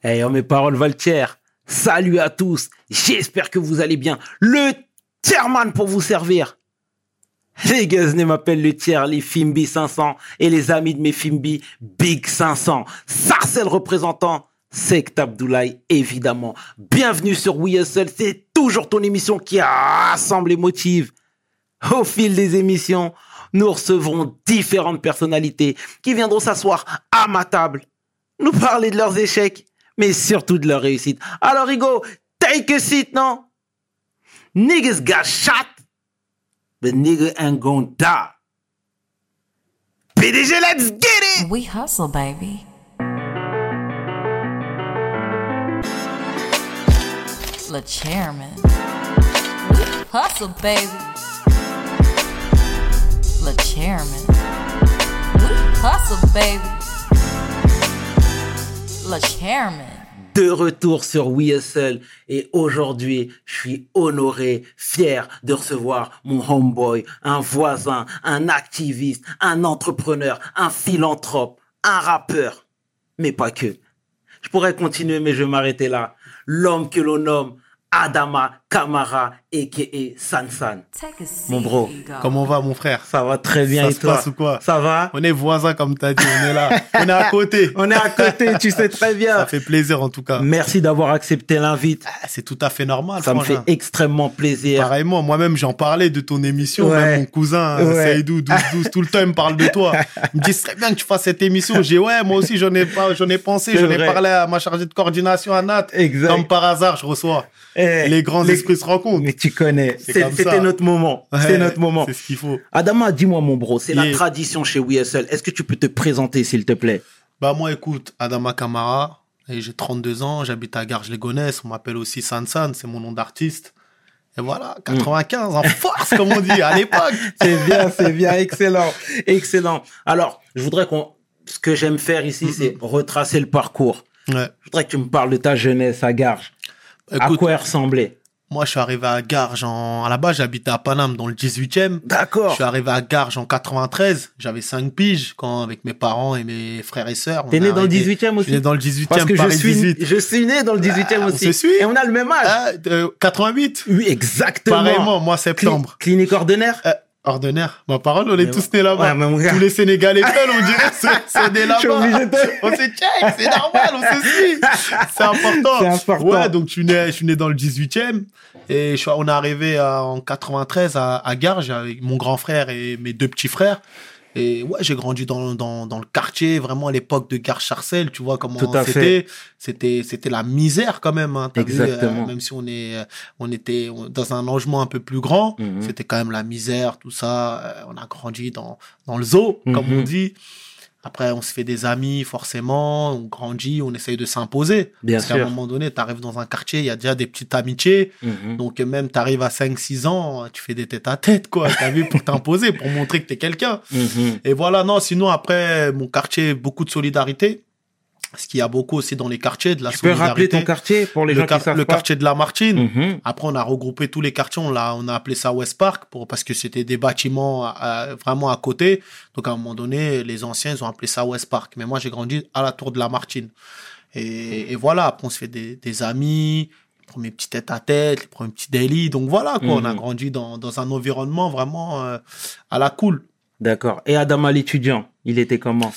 Hey, oh, mes paroles Valtier. Salut à tous. J'espère que vous allez bien. Le Tierman pour vous servir. Les Guzney m'appellent le tiers, les Fimbi 500 et les amis de mes Fimbi Big 500. Sarcel représentant, Sect Abdoulaye évidemment. Bienvenue sur We Hustle, c'est toujours ton émission qui rassemble les motive. Au fil des émissions, nous recevrons différentes personnalités qui viendront s'asseoir à ma table, nous parler de leurs échecs, mais surtout de leurs réussites. Alors Hugo, take a seat, non? Niggas got shot, but nigga ain't gonna die. PDG, let's get it! We hustle, baby. Le chairman. Hustle, baby. Le chairman. We hustle, baby. De retour sur We Hustle et aujourd'hui, je suis honoré, fier de recevoir mon homeboy, un voisin, un activiste, un entrepreneur, un philanthrope, un rappeur, mais pas que. Je pourrais continuer, mais je vais m'arrêter là. L'homme que l'on nomme Adama Kamara, a.k.a. Sansan. Mon bro. Comment va, mon frère? Ça va très bien Ça et se toi? passe ou quoi? Ça va? On est voisins, comme tu as dit, on est là. on est à côté. On est à côté, tu sais très bien. Ça fait plaisir, en tout cas. Merci d'avoir accepté l'invite. Ah, C'est tout à fait normal, Ça me fait extrêmement plaisir. Pareillement, moi-même, j'en parlais de ton émission. Ouais. Même mon cousin, Ouais. Saïdou, 12-12, tout le temps, il me parle de toi. Il me dit, serait bien que tu fasses cette émission. J'ai ouais, moi aussi, j'en ai, pas, j'en ai pensé. J'en ai parlé à ma chargée de coordination, à Nat. Exact. Comme par hasard, je reçois. Eh, les grands les- esprits se rencontrent. Mais tu connais. C'était notre moment. Ouais, C'est notre moment. C'est ce qu'il faut. Adama, dis-moi mon bro, c'est la tradition chez Hustle. Est-ce que tu peux te présenter s'il te plaît? Bah moi écoute, Adama Kamara, et j'ai 32 ans, j'habite à Garges-les-Gonesse, on m'appelle aussi Sansan, c'est mon nom d'artiste. Et voilà, 95 en force comme on dit à l'époque. C'est bien, c'est bien, excellent, excellent. Alors, je voudrais qu'on, ce que j'aime faire ici, c'est retracer le parcours. Ouais. Je voudrais que tu me parles de ta jeunesse à Garges. à Écoute, quoi elle ressemblait? Moi je suis arrivé à Garges en à la base j'habitais à Paname dans le 18e. Je D'accord. suis arrivé à Garges en 93, j'avais 5 piges quand avec mes parents et mes frères et sœurs. on T'es né dans le arrivé- 18e Je aussi suis né dans le 18e Parce que je suis, 18. je suis né dans le 18e Ah, on aussi. se suit. Et on a le même âge. Ah, euh, 88 Oui, exactement. Pareillement, moi Cli- septembre. clinique ordinaire Euh, ordinaire. Ma parole, on est Mais tous nés là-bas. ouais. Tous les Sénégalais peuls, on dirait, c'est- obligé là-bas. On se check, c'est normal, on se suit. C'est important. C'est important. Ouais, donc je suis né, je suis né dans le 18e. Et je on est arrivé à- en 93 à, à Garges avec mon grand frère et mes deux petits frères. Et ouais, j'ai grandi dans, dans, dans le quartier, vraiment à l'époque de Gare Charcel, tu vois comment c'était. C'était, c'était la misère quand même. Hein, vu, Exactement. euh, même si on est, euh, on était dans un logement un peu plus grand, Mhm. c'était quand même la misère, tout ça. Euh, on a grandi dans, dans le zoo, comme Mhm. on dit. Après, on se fait des amis, forcément. On grandit, on essaye de s'imposer. Bien Parce qu'à un moment donné, tu arrives dans un quartier, il y a déjà des petites amitiés. Mhm. Donc, même tu arrives à 5-6 ans, tu fais des têtes à tête, quoi. T'as vu, pour t'imposer, pour montrer que t'es quelqu'un. Mhm. Et voilà, non, sinon, après, mon quartier, beaucoup de solidarité. Ce qu'il y a beaucoup aussi dans les quartiers, de la Tu peux rappeler ton quartier pour les le, gens qui savent le pas quartier de la Martine. Mhm. Après, on a regroupé tous les quartiers. On l'a, on a appelé ça West Park pour, parce que c'était des bâtiments à- à- vraiment à côté. Donc, à un moment donné, les anciens, ils ont appelé ça West Park. Mais moi, j'ai grandi à la tour de la Martine. Et, et voilà. Après, on se fait des, des amis, les premiers petits tête à tête, les premiers petits délits. Donc, voilà, quoi. On a Mhm. grandi dans, dans un environnement vraiment euh, à la cool. D'accord. Et Adama l'étudiant, il était comment?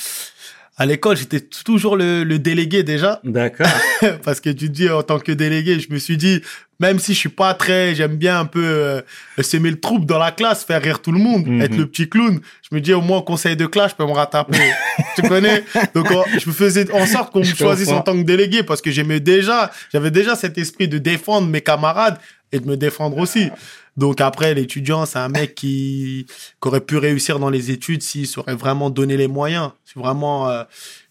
À l'école, j'étais toujours le, le délégué déjà. D'accord. parce que tu te dis en tant que délégué, je me suis dit même si je suis pas très, j'aime bien un peu euh, semer le trouble dans la classe, faire rire tout le monde, Mhm. être le petit clown. Je me dis au moins au conseil de classe, je peux me rattraper. tu connais? Donc je me faisais en sorte qu'on me choisisse en tant que délégué parce que j'aimais déjà, j'avais déjà cet esprit de défendre mes camarades et de me défendre aussi. Donc après, l'étudiant, c'est un mec qui, qui aurait pu réussir dans les études s'il s'aurait vraiment donné les moyens. Si vraiment, euh,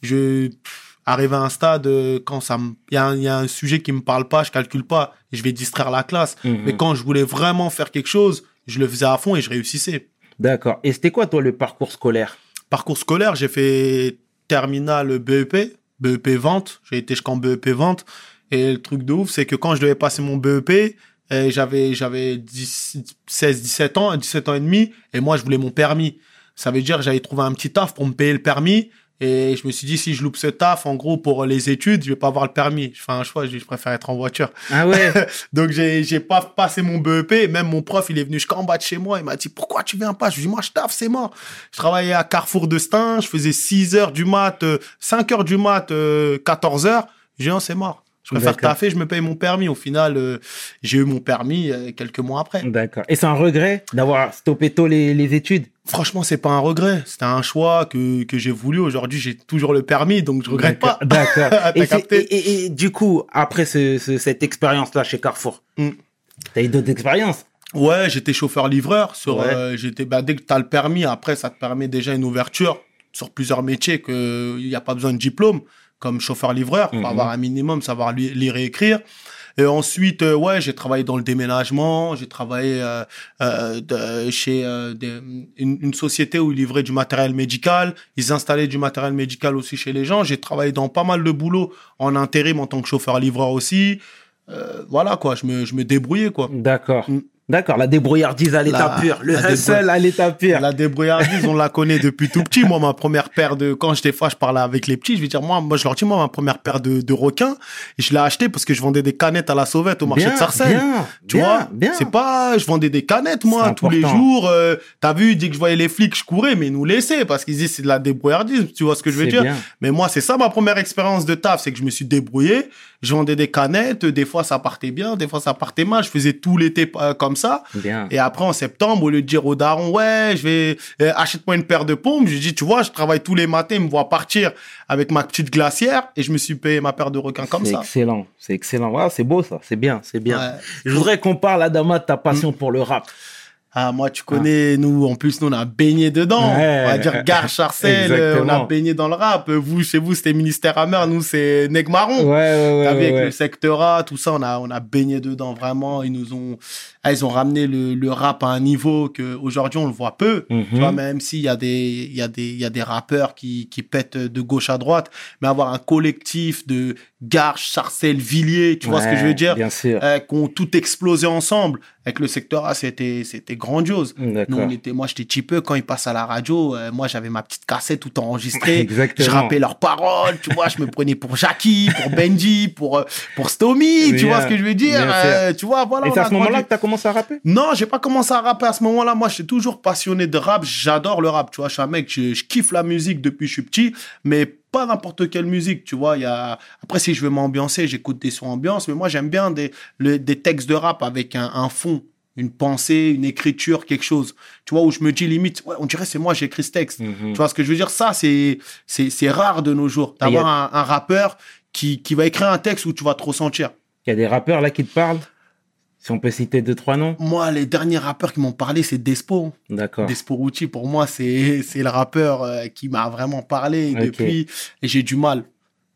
je pff, arrive à un stade euh, quand ça il y, a un- il y a un sujet qui me parle pas, je calcule pas, et je vais distraire la classe. Mhm. Mais quand je voulais vraiment faire quelque chose, je le faisais à fond et je réussissais. D'accord. Et c'était quoi, toi, le parcours scolaire? Parcours scolaire, j'ai fait terminal BEP, BEP vente. J'ai été jusqu'en BEP vente. Et le truc de ouf, c'est que quand je devais passer mon BEP, euh, j'avais j'avais 10 16 17 ans 17 ans et demi et moi je voulais mon permis ça veut dire que j'allais trouver un petit taf pour me payer le permis Et je me suis dit, si je loupe ce taf, en gros, pour les études, je vais pas avoir le permis. Je fais un choix, je je préfère être en voiture. Ah ouais. Donc, j'ai, j'ai pas passé mon BEP. Même mon prof, il est venu jusqu'en bas de chez moi. Il m'a dit, pourquoi tu viens pas? Je lui ai dit, moi, je taffe, c'est mort. Je travaillais à Carrefour de Stein. Je faisais 6 heures du mat, euh, 5 heures du mat, euh, 14 heures. J'ai c'est mort. Je préfère taffer, je me paye mon permis. Au final, euh, j'ai eu mon permis euh, quelques mois après. D'accord. Et c'est un regret d'avoir stoppé tôt les, les études? Franchement, c'est pas un regret. C'était un choix que, que j'ai voulu. Aujourd'hui, j'ai toujours le permis, donc je regrette pas. D'accord. T'as et, c'est- capté? et, et- et du coup, après ce, ce- cette expérience-là chez Carrefour, Mm. t'as eu d'autres expériences? Ouais, j'étais chauffeur-livreur. Sur, Ouais. euh, j'étais, bah, dès que tu as le permis, après, ça te permet déjà une ouverture sur plusieurs métiers qu'il n'y a pas besoin de diplôme, comme chauffeur-livreur. Mhm. faut avoir un minimum, savoir li- lire et écrire. Et ensuite, euh, ouais, j'ai travaillé dans le déménagement. J'ai travaillé euh, euh, de- chez euh, des- une, une société où ils livraient du matériel médical. Ils installaient du matériel médical aussi chez les gens. J'ai travaillé dans pas mal de boulot en intérim en tant que chauffeur-livreur aussi. Euh, voilà, quoi, je me, je me débrouillais, quoi. D'accord. D'accord. La débrouillardise à l'état pur. Le hustle à l'état pur. La débrouillardise, on la connaît depuis tout petit. Moi, ma première paire de, quand j'étais fois, je parlais avec les petits, je vais dire, moi, moi, je leur dis, moi, ma première paire de, de requins, et je l'ai acheté parce que je vendais des canettes à la sauvette au marché Bien, de Sarcelles. bien, Tu bien, vois, bien. c'est pas, je vendais des canettes, moi, tous les jours. euh, T'as vu, dès que je voyais les flics, je courais, mais ils nous laissaient parce qu'ils disaient c'est de la débrouillardise. Tu vois ce que je veux dire? Mais moi, c'est ça ma première expérience de taf, c'est que je me suis débrouillé. Je vendais des canettes, des fois ça partait bien, des fois ça partait mal. Je faisais tout l'été euh, comme ça. Bien. Et après, en septembre, au lieu de dire au daron, ouais, je vais, euh, achète-moi une paire de pompes, je lui dis, tu vois, je travaille tous les matins, il me voit partir avec ma petite glacière et je me suis payé ma paire de requins comme C'est ça. excellent. C'est excellent. C'est beau ça. C'est bien. C'est bien. Ouais. Je voudrais qu'on parle, Adama, de ta passion pour le rap. Ah, moi, tu connais, nous, en plus, nous, on a baigné dedans. Ouais. On va dire Gare Charcel, euh, on a baigné dans le rap. Vous, chez vous, c'était Ministère Hammer, nous, c'est Neg Marron. Ouais, ouais, T'as vu, avec le secteur A, tout ça, on a, on a baigné dedans, vraiment. Ils nous ont, ah, ils ont ramené le, le rap à un niveau que aujourd'hui on le voit peu. Mhm. Tu vois, même s'il y a des, il y a des, il y a des rappeurs qui, qui pètent de gauche à droite, mais avoir un collectif de Garches, Sarcelles, Villiers, tu vois ce que je veux dire? Bien sûr. Euh, qui ont tout explosé ensemble. Avec le secteur A, c'était, c'était grandiose. Nous, D'accord. on était, moi, j'étais peu quand ils passent à la radio. euh, moi, j'avais ma petite cassette tout enregistrée. Exactement. Je rappais leurs paroles, tu vois. Je me prenais pour Jackie, pour Benji, pour euh, pour Stomy, tu Bien, vois ce que je veux dire. euh, tu vois, voilà. Et c'est à ce moment-là que tu as commencé à rapper? Non, j'ai pas commencé à rapper à ce moment-là. Moi, j'étais toujours passionné de rap. J'adore le rap, tu vois. Je suis un mec, je, je kiffe la musique depuis que je suis petit, mais pas n'importe quelle musique, tu vois. Il y a... Après, si je veux m'ambiancer, j'écoute des sons ambiance, mais moi, j'aime bien des, le- des textes de rap avec un, un fond, une pensée, une écriture, quelque chose. Tu vois, où je me dis limite, ouais, on dirait c'est moi, j'ai écrit ce texte. Mhm. Tu vois ce que je veux dire? Ça, c'est c'est c'est rare de nos jours, a- d'avoir un, un rappeur qui, qui va écrire un texte où tu vas te ressentir. Il y a des rappeurs là qui te parlent? Si on peut citer deux, trois noms Moi, les derniers rappeurs qui m'ont parlé, c'est Despo. D'accord. Despo Rucci, pour moi, c'est le rappeur euh, qui m'a vraiment parlé Ok. depuis. Et j'ai du mal.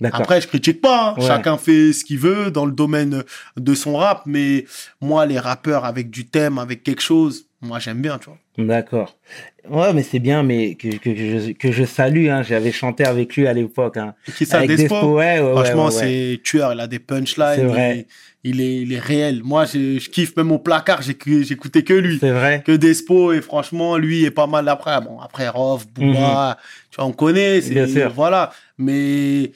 D'accord. Après, je critique pas. hein. Ouais. Chacun fait ce qu'il veut dans le domaine de son rap. Mais moi, les rappeurs avec du thème, avec quelque chose, moi, j'aime bien, tu vois. D'accord. Ouais, mais c'est bien, mais que, que, que je, que je salue. Hein. J'avais chanté avec lui à l'époque. Hein. Qui ça, Avec Despo, ouais, ouais, Franchement, ouais, c'est tueur. Il a des punchlines. C'est vrai. Il, il est, il est réel. Moi, je, je kiffe même au placard. j'écou- J'écoutais que lui. C'est vrai. Que Despo. Et franchement, lui est pas mal après. Bon, après, Rof, Booba. Tu vois, on connaît. c'est- Mhm. Bien sûr. Voilà. Mais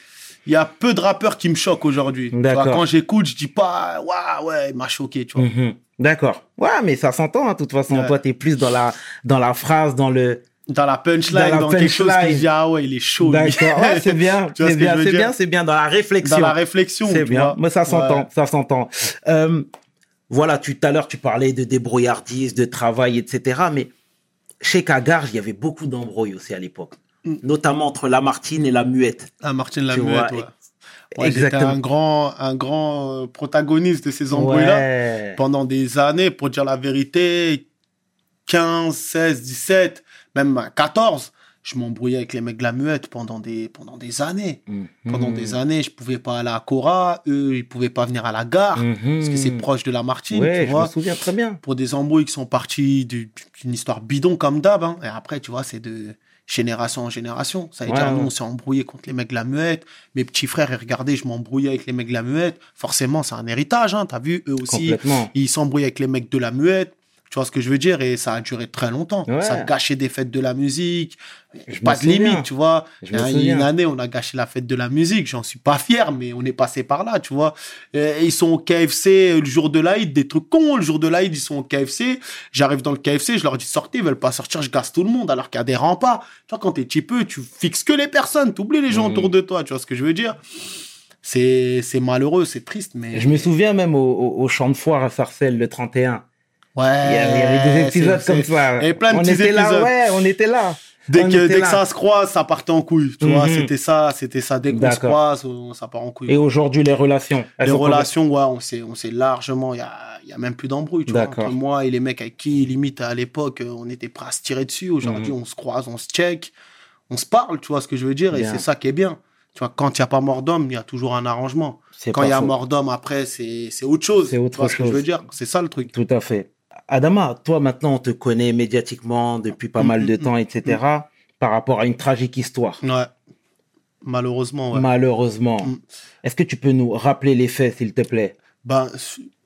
il y a peu de rappeurs qui me choquent aujourd'hui. Quand j'écoute, je dis pas, ouais, ouais, il m'a choqué, tu vois. Mhm. D'accord. Ouais, mais ça s'entend, hein, de toute façon. Ouais. Toi, t'es plus dans la, dans la phrase, dans le. Dans la punchline, Dans dans, la quelque chose qui dit, ah ouais, il est chaud. D'accord. Ouais, c'est bien. C'est ce bien, c'est bien, c'est bien. Dans la réflexion. Dans la réflexion. C'est bien. vois. Mais ça s'entend, Ouais. ça s'entend. Euh, voilà, tout à l'heure, tu parlais de débrouillardise, de travail, etc. Mais chez Cagarge, il y avait beaucoup d'embrouilles aussi à l'époque. Mm. Notamment entre Lamartine et la Muette. Ah, Martin Tu Lamuette, vois, ouais. Ouais, j'étais exactement. un grand, un grand euh, protagoniste de ces embrouilles-là. Ouais. pendant des années, pour dire la vérité, 15, 16, 17, même à 14, je m'embrouillais avec les mecs de la muette pendant des, pendant des années. Mhm. Pendant des années, je pouvais pas aller à Cora, eux, ils pouvaient pas venir à la gare, Mhm. parce que c'est proche de la Martine, Ouais, tu je me souviens très bien. Pour des embrouilles qui sont parties du- d'une histoire bidon comme d'hab, hein. et après, tu vois, c'est de génération en génération. Ça veut Ouais, dire, nous, on s'est embrouillé contre les mecs de la muette, mes petits frères, ils regardaient, je m'embrouillais avec les mecs de la muette. Forcément, c'est un héritage, hein, t'as vu, eux aussi, ils s'embrouillent avec les mecs de la muette. Tu vois ce que je veux dire? Et ça a duré très longtemps. Ouais. Ça a gâché des fêtes de la musique. Je pas de limite, tu vois. Je Il y a une année, on a gâché la fête de la musique. J'en suis pas fier, mais on est passé par là, tu vois. Et ils sont au KFC le jour de l'Aïd, des trucs cons. Le jour de l'Aïd, ils sont au KFC. J'arrive dans le KFC, je leur dis sortez, ils veulent pas sortir, je gasse tout le monde, alors qu'il y a des remparts. Tu vois, quand t'es petit peu, tu fixes que les personnes, t'oublies les gens Mhm. autour de toi, tu vois ce que je veux dire? C'est c'est malheureux, c'est triste, mais. Je me souviens même au, au- au champ de foire à Sarcelles, le 31. Ouais. Il y avait, il y avait des épisodes comme ça. Il y avait plein de on petits était là, épisodes. ouais, on était là. Dès On que, dès que ça se croise, ça partait en couille. Tu vois, Mhm. c'était ça, c'était ça. Dès qu'on se croise, ça part en couille. Et aujourd'hui, les relations. les relations, ouais, on s'est, on s'est largement, il y a, y a même plus d'embrouille, tu vois. D'accord. Entre moi et les mecs avec qui, limite, à l'époque, euh, on était prêts à se tirer dessus. Aujourd'hui, Mhm. on se croise, on se check, on se parle, tu vois ce que je veux dire. Et c'est ça qui est bien. Tu vois, quand il n'y a pas mort d'homme, il y a toujours un arrangement. Quand il y a faux. mort d'homme, après, c'est, autre chose. C'est autre tu vois ce que chose. je veux dire? C'est ça le truc. Tout à fait. Adama, toi maintenant, on te connaît médiatiquement depuis pas mal de Mhm, temps, etc. Par rapport à une tragique histoire. Ouais. Malheureusement, ouais. Malheureusement. Mm. Est-ce que tu peux nous rappeler les faits, s'il te plaît? Ben,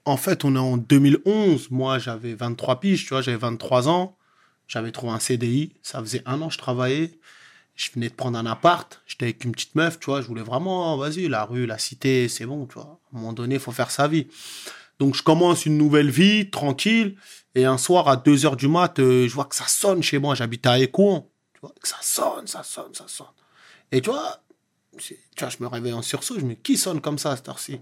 en fait, on est en 2011. Moi, j'avais 23 piges, tu vois, j'avais 23 ans. J'avais trouvé un CDI. Ça faisait un an que je travaillais. Je venais de prendre un appart. J'étais avec une petite meuf, tu vois. Je voulais vraiment, vas-y, la rue, la cité, c'est bon, tu vois. À un moment donné, il faut faire sa vie. Donc, je commence une nouvelle vie, tranquille. Et un soir, à 2 heures du mat, euh, je vois que ça sonne chez moi. J'habitais à Écouen. Tu vois, que ça sonne, ça sonne, ça sonne. Et tu vois, je me réveille en sursaut. Je me dis, qui sonne comme ça à cette heure-ci?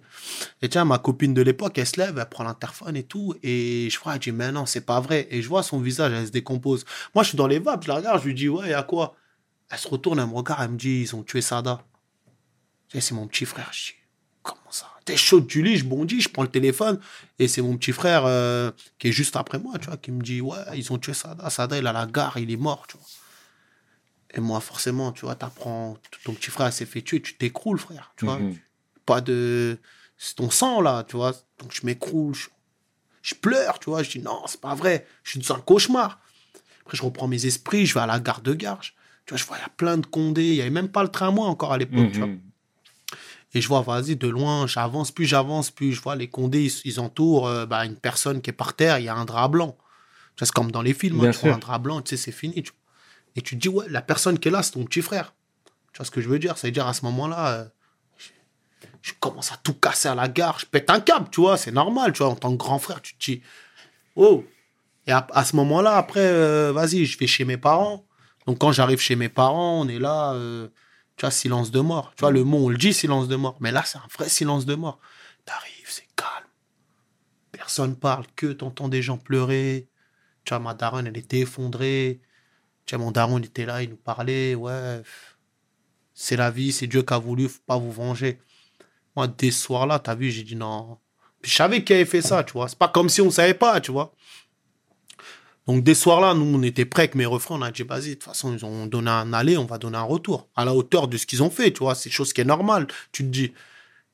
Et tiens, ma copine de l'époque, elle se lève, elle prend l'interphone et tout. Et je vois, elle dit, mais non, c'est pas vrai. Et je vois son visage, elle se décompose. Moi, je suis dans les vapes, je la regarde, je lui dis, ouais, y a quoi? Elle se retourne, elle me regarde, elle me dit, ils ont tué Sada. C'est mon petit frère. Je dis, comment ça T'es chaud du lit, je bondis, je prends le téléphone. Et c'est mon petit frère euh, qui est juste après moi, tu vois, qui me dit, ouais, ils ont tué Sada. Sada, il est à la gare, il est mort, tu vois. Et moi, forcément, tu vois, t'apprends, ton petit frère s'est fait tuer, tu t'écroules, frère, tu vois Mhm. pas de. C'est ton sang, là, tu vois. Donc, je m'écroule. Je... je pleure, tu vois. Je dis, non, c'est pas vrai. Je suis dans un cauchemar. Après, je reprends mes esprits. Je vais à la gare de Garges. Tu vois, je vois, il y a plein de condés. Il y avait même pas le tramway encore à l'époque, tu vois. Et je vois, vas-y, de loin, j'avance, plus j'avance, plus je vois les condés, ils, ils entourent euh, bah, une personne qui est par terre. Il y a un drap blanc. C'est comme dans les films. hein, tu vois, un drap blanc, tu sais, c'est fini. tu. Et tu te dis, ouais, la personne qui est là, c'est ton petit frère. Tu vois ce que je veux dire? Ça veut dire, à ce moment-là, euh, je commence à tout casser à la gare, je pète un câble, tu vois, c'est normal, tu vois, en tant que grand frère, tu te dis, oh. Et à, à ce moment-là, après, euh, vas-y, je vais chez mes parents. Donc quand j'arrive chez mes parents, on est là, euh, tu vois, silence de mort. Tu vois, le mot, on le dit, silence de mort. Mais là, c'est un vrai silence de mort. T'arrives, c'est calme. Personne parle, que t'entends des gens pleurer. Tu vois, ma daronne, elle était effondrée. Tu vois, mon daron, il était là, il nous parlait, ouais, c'est la vie, c'est Dieu qui a voulu, faut pas vous venger. Moi, dès ce soir-là, t'as vu, j'ai dit non. Puis je savais qui avait fait ça, tu vois. C'est pas comme si on savait pas, tu vois. Donc, dès ce soir-là, nous, on était prêts avec mes refrains. On a dit, vas-y, de toute façon, ils ont donné un aller, on va donner un retour. À la hauteur de ce qu'ils ont fait, tu vois. C'est chose qui est normale, tu te dis.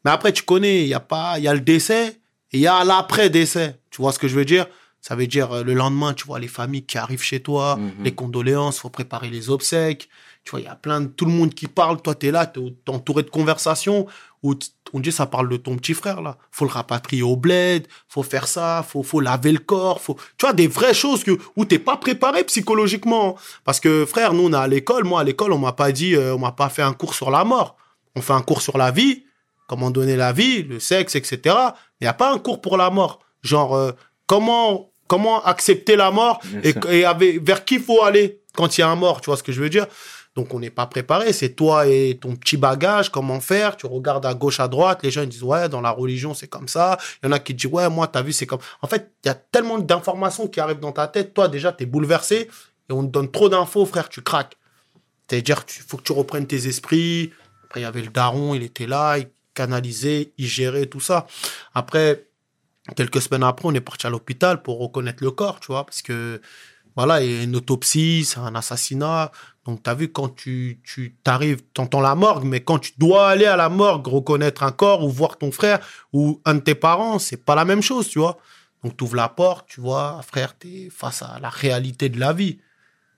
Mais après, tu connais, il y a pas, il y a le décès et il y a l'après-décès. Tu vois ce que je veux dire? Ça veut dire, euh, le lendemain, tu vois les familles qui arrivent chez toi, Mhm. les condoléances, faut préparer les obsèques. Tu vois, il y a plein de, tout le monde qui parle. Toi, tu es là, tu es entouré de conversations où on dit, ça parle de ton petit frère, là. Faut le rapatrier au bled, faut faire ça, faut, faut laver le corps, faut, tu vois, des vraies choses que, où t'es pas préparé psychologiquement. Parce que, frère, nous, on est à l'école. Moi, à l'école, on m'a pas dit, euh, on m'a pas fait un cours sur la mort. On fait un cours sur la vie, comment donner la vie, le sexe, etc. Il n'y a pas un cours pour la mort. Genre, euh, comment, comment accepter la mort et, et avec, vers qui faut aller quand il y a un mort, tu vois ce que je veux dire? Donc on n'est pas préparé, c'est toi et ton petit bagage, comment faire, tu regardes à gauche, à droite, les gens disent ouais, dans la religion c'est comme ça, il y en a qui disent ouais, moi t'as vu c'est comme... En fait, il y a tellement d'informations qui arrivent dans ta tête, toi déjà t'es bouleversé et on te donne trop d'infos, frère, tu craques. C'est-à-dire qu'il faut que tu reprennes tes esprits. Après il y avait le daron, il était là, il canalisait, il gérait tout ça. Après, quelques semaines après, on est parti à l'hôpital pour reconnaître le corps, tu vois, parce que voilà, il a une autopsie, c'est un assassinat. Donc, tu as vu, quand tu, tu t'arrives, tu entends la morgue, mais quand tu dois aller à la morgue reconnaître un corps ou voir ton frère ou un de tes parents, c'est pas la même chose, tu vois. Donc, tu ouvres la porte, tu vois, frère, tu es face à la réalité de la vie.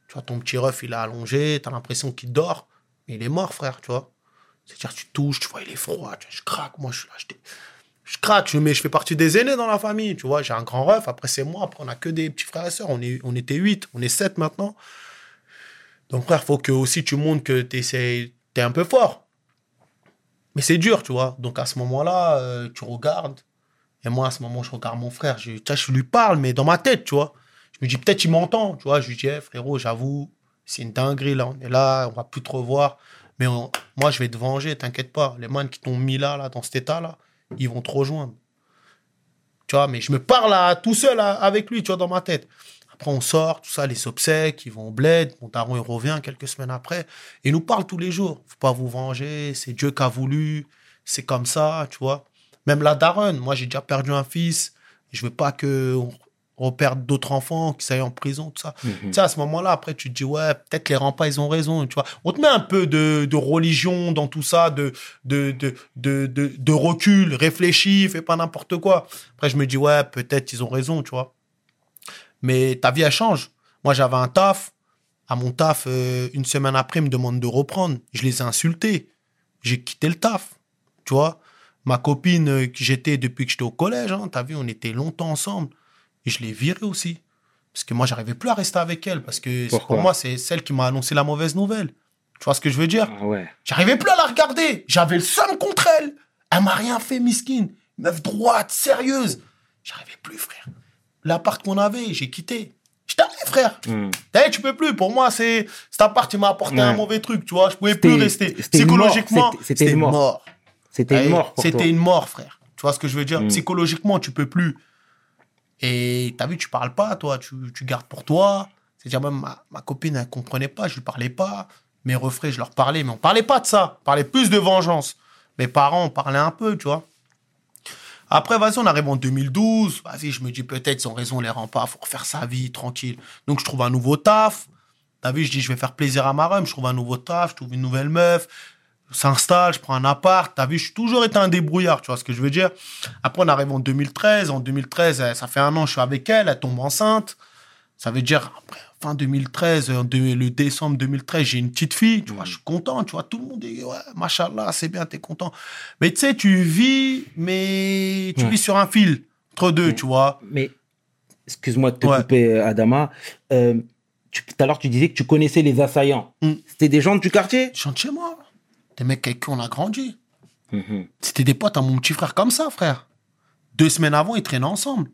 Tu vois, ton petit ref, il est allongé, tu as l'impression qu'il dort, mais il est mort, frère, tu vois. C'est-à-dire, tu touches, tu vois, il est froid, tu vois, je craque, moi, je suis là, je, je crack, je, mais je fais partie des aînés dans la famille, tu vois. J'ai un grand ref, après c'est moi, après on a que des petits frères et sœurs. On, est, on était 8, on est 7 maintenant. Donc, frère, faut que aussi tu montres que tu es un peu fort. Mais c'est dur, tu vois. Donc, à ce moment-là, euh, tu regardes. Et moi, à ce moment, je regarde mon frère. Je, je lui parle, mais dans ma tête, tu vois. Je me dis, peut-être il m'entend, tu vois. Je lui dis, Eh, frérot, j'avoue, c'est une dinguerie, là. On est là, on va plus te revoir. Mais moi, je vais te venger, t'inquiète pas. Les man qui t'ont mis là, là, dans cet état-là, ils vont te rejoindre. Tu vois, mais je me parle tout seul avec lui, tu vois, dans ma tête. Après, on sort, tout ça, les obsèques, ils vont au bled. Mon daron, il revient quelques semaines après. Et il nous parle tous les jours. Faut pas vous venger, c'est Dieu qui a voulu, c'est comme ça, tu vois. Même la daronne, moi, j'ai déjà perdu un fils. Je veux pas que on reperde d'autres enfants qui s'aillent en prison, tout ça. Mhm. Tu sais, à ce moment-là, après, tu te dis, ouais, peut-être les remparts, ils ont raison, tu vois. On te met un peu de, de religion dans tout ça, de, de, de, de, de, de recul, réfléchis, fais pas n'importe quoi. Après, je me dis, ouais, peut-être ils ont raison, tu vois. Mais ta vie, elle change. Moi, j'avais un taf. À mon taf, euh, une semaine après, ils me demandent de reprendre. Je les ai insultés. J'ai quitté le taf. Tu vois? Ma copine euh, que j'étais depuis que j'étais au collège, hein, t'as vu, on était longtemps ensemble. Et je l'ai virée aussi. Parce que moi, j'arrivais plus à rester avec elle. Parce que Pourquoi pour moi, c'est celle qui m'a annoncé la mauvaise nouvelle. Tu vois ce que je veux dire? Ah ouais. J'arrivais plus à la regarder. J'avais le seum contre elle. Elle m'a rien fait, miskin. Meuf droite, sérieuse. J'arrivais plus, frère. L'appart qu'on avait, j'ai quitté. Je t'avais, frère. Hmm. T'as vu, tu peux plus. Pour moi, c'est cet appart, il m'a apporté un mauvais truc, tu vois. Je pouvais plus rester. Psychologiquement, C'était- mort. C'était une mort. C'était une mort, frère. Tu vois ce que je veux dire? Mm. Psychologiquement, tu peux plus. Et t'as vu, tu parles pas, toi. Tu, tu gardes pour toi. C'est-à-dire, même ma, ma copine, elle comprenait pas. Je lui parlais pas. Mes refrains, je leur parlais. Mais on parlait pas de ça. On parlait plus de vengeance. Mes parents, on parlait un peu, tu vois. Après, vas-y, on arrive en 2012. Vas-y, je me dis peut-être, ils ont raison, les remparts, faut refaire sa vie, tranquille. Donc, je trouve un nouveau taf. T'as vu, je dis, je vais faire plaisir à ma rhum. Je trouve un nouveau taf, je trouve une nouvelle meuf. S'installe, je prends un appart. T'as vu, je suis toujours été un débrouillard, tu vois ce que je veux dire. Après, on arrive en 2013. En 2013, euh, ça fait un an, je suis avec elle, elle tombe enceinte. Ça veut dire, après, fin 2013, euh, de- le décembre 2013, j'ai une petite fille, tu vois, je suis content, tu vois, tout le monde dit, ouais, machallah, c'est bien, t'es content. Mais tu sais, tu vis, mais tu Ouais. vis sur un fil, entre deux, Ouais. tu vois. Mais, excuse-moi de te Ouais. couper, euh, Adama. Euh, tu- tout à l'heure, tu disais que tu connaissais les assaillants. Mm. C'était des gens du quartier? Je chante chez moi. Des mecs avec qui on a grandi. Mhm. C'était des potes à mon petit frère comme ça, frère. Deux semaines avant, ils traînaient ensemble.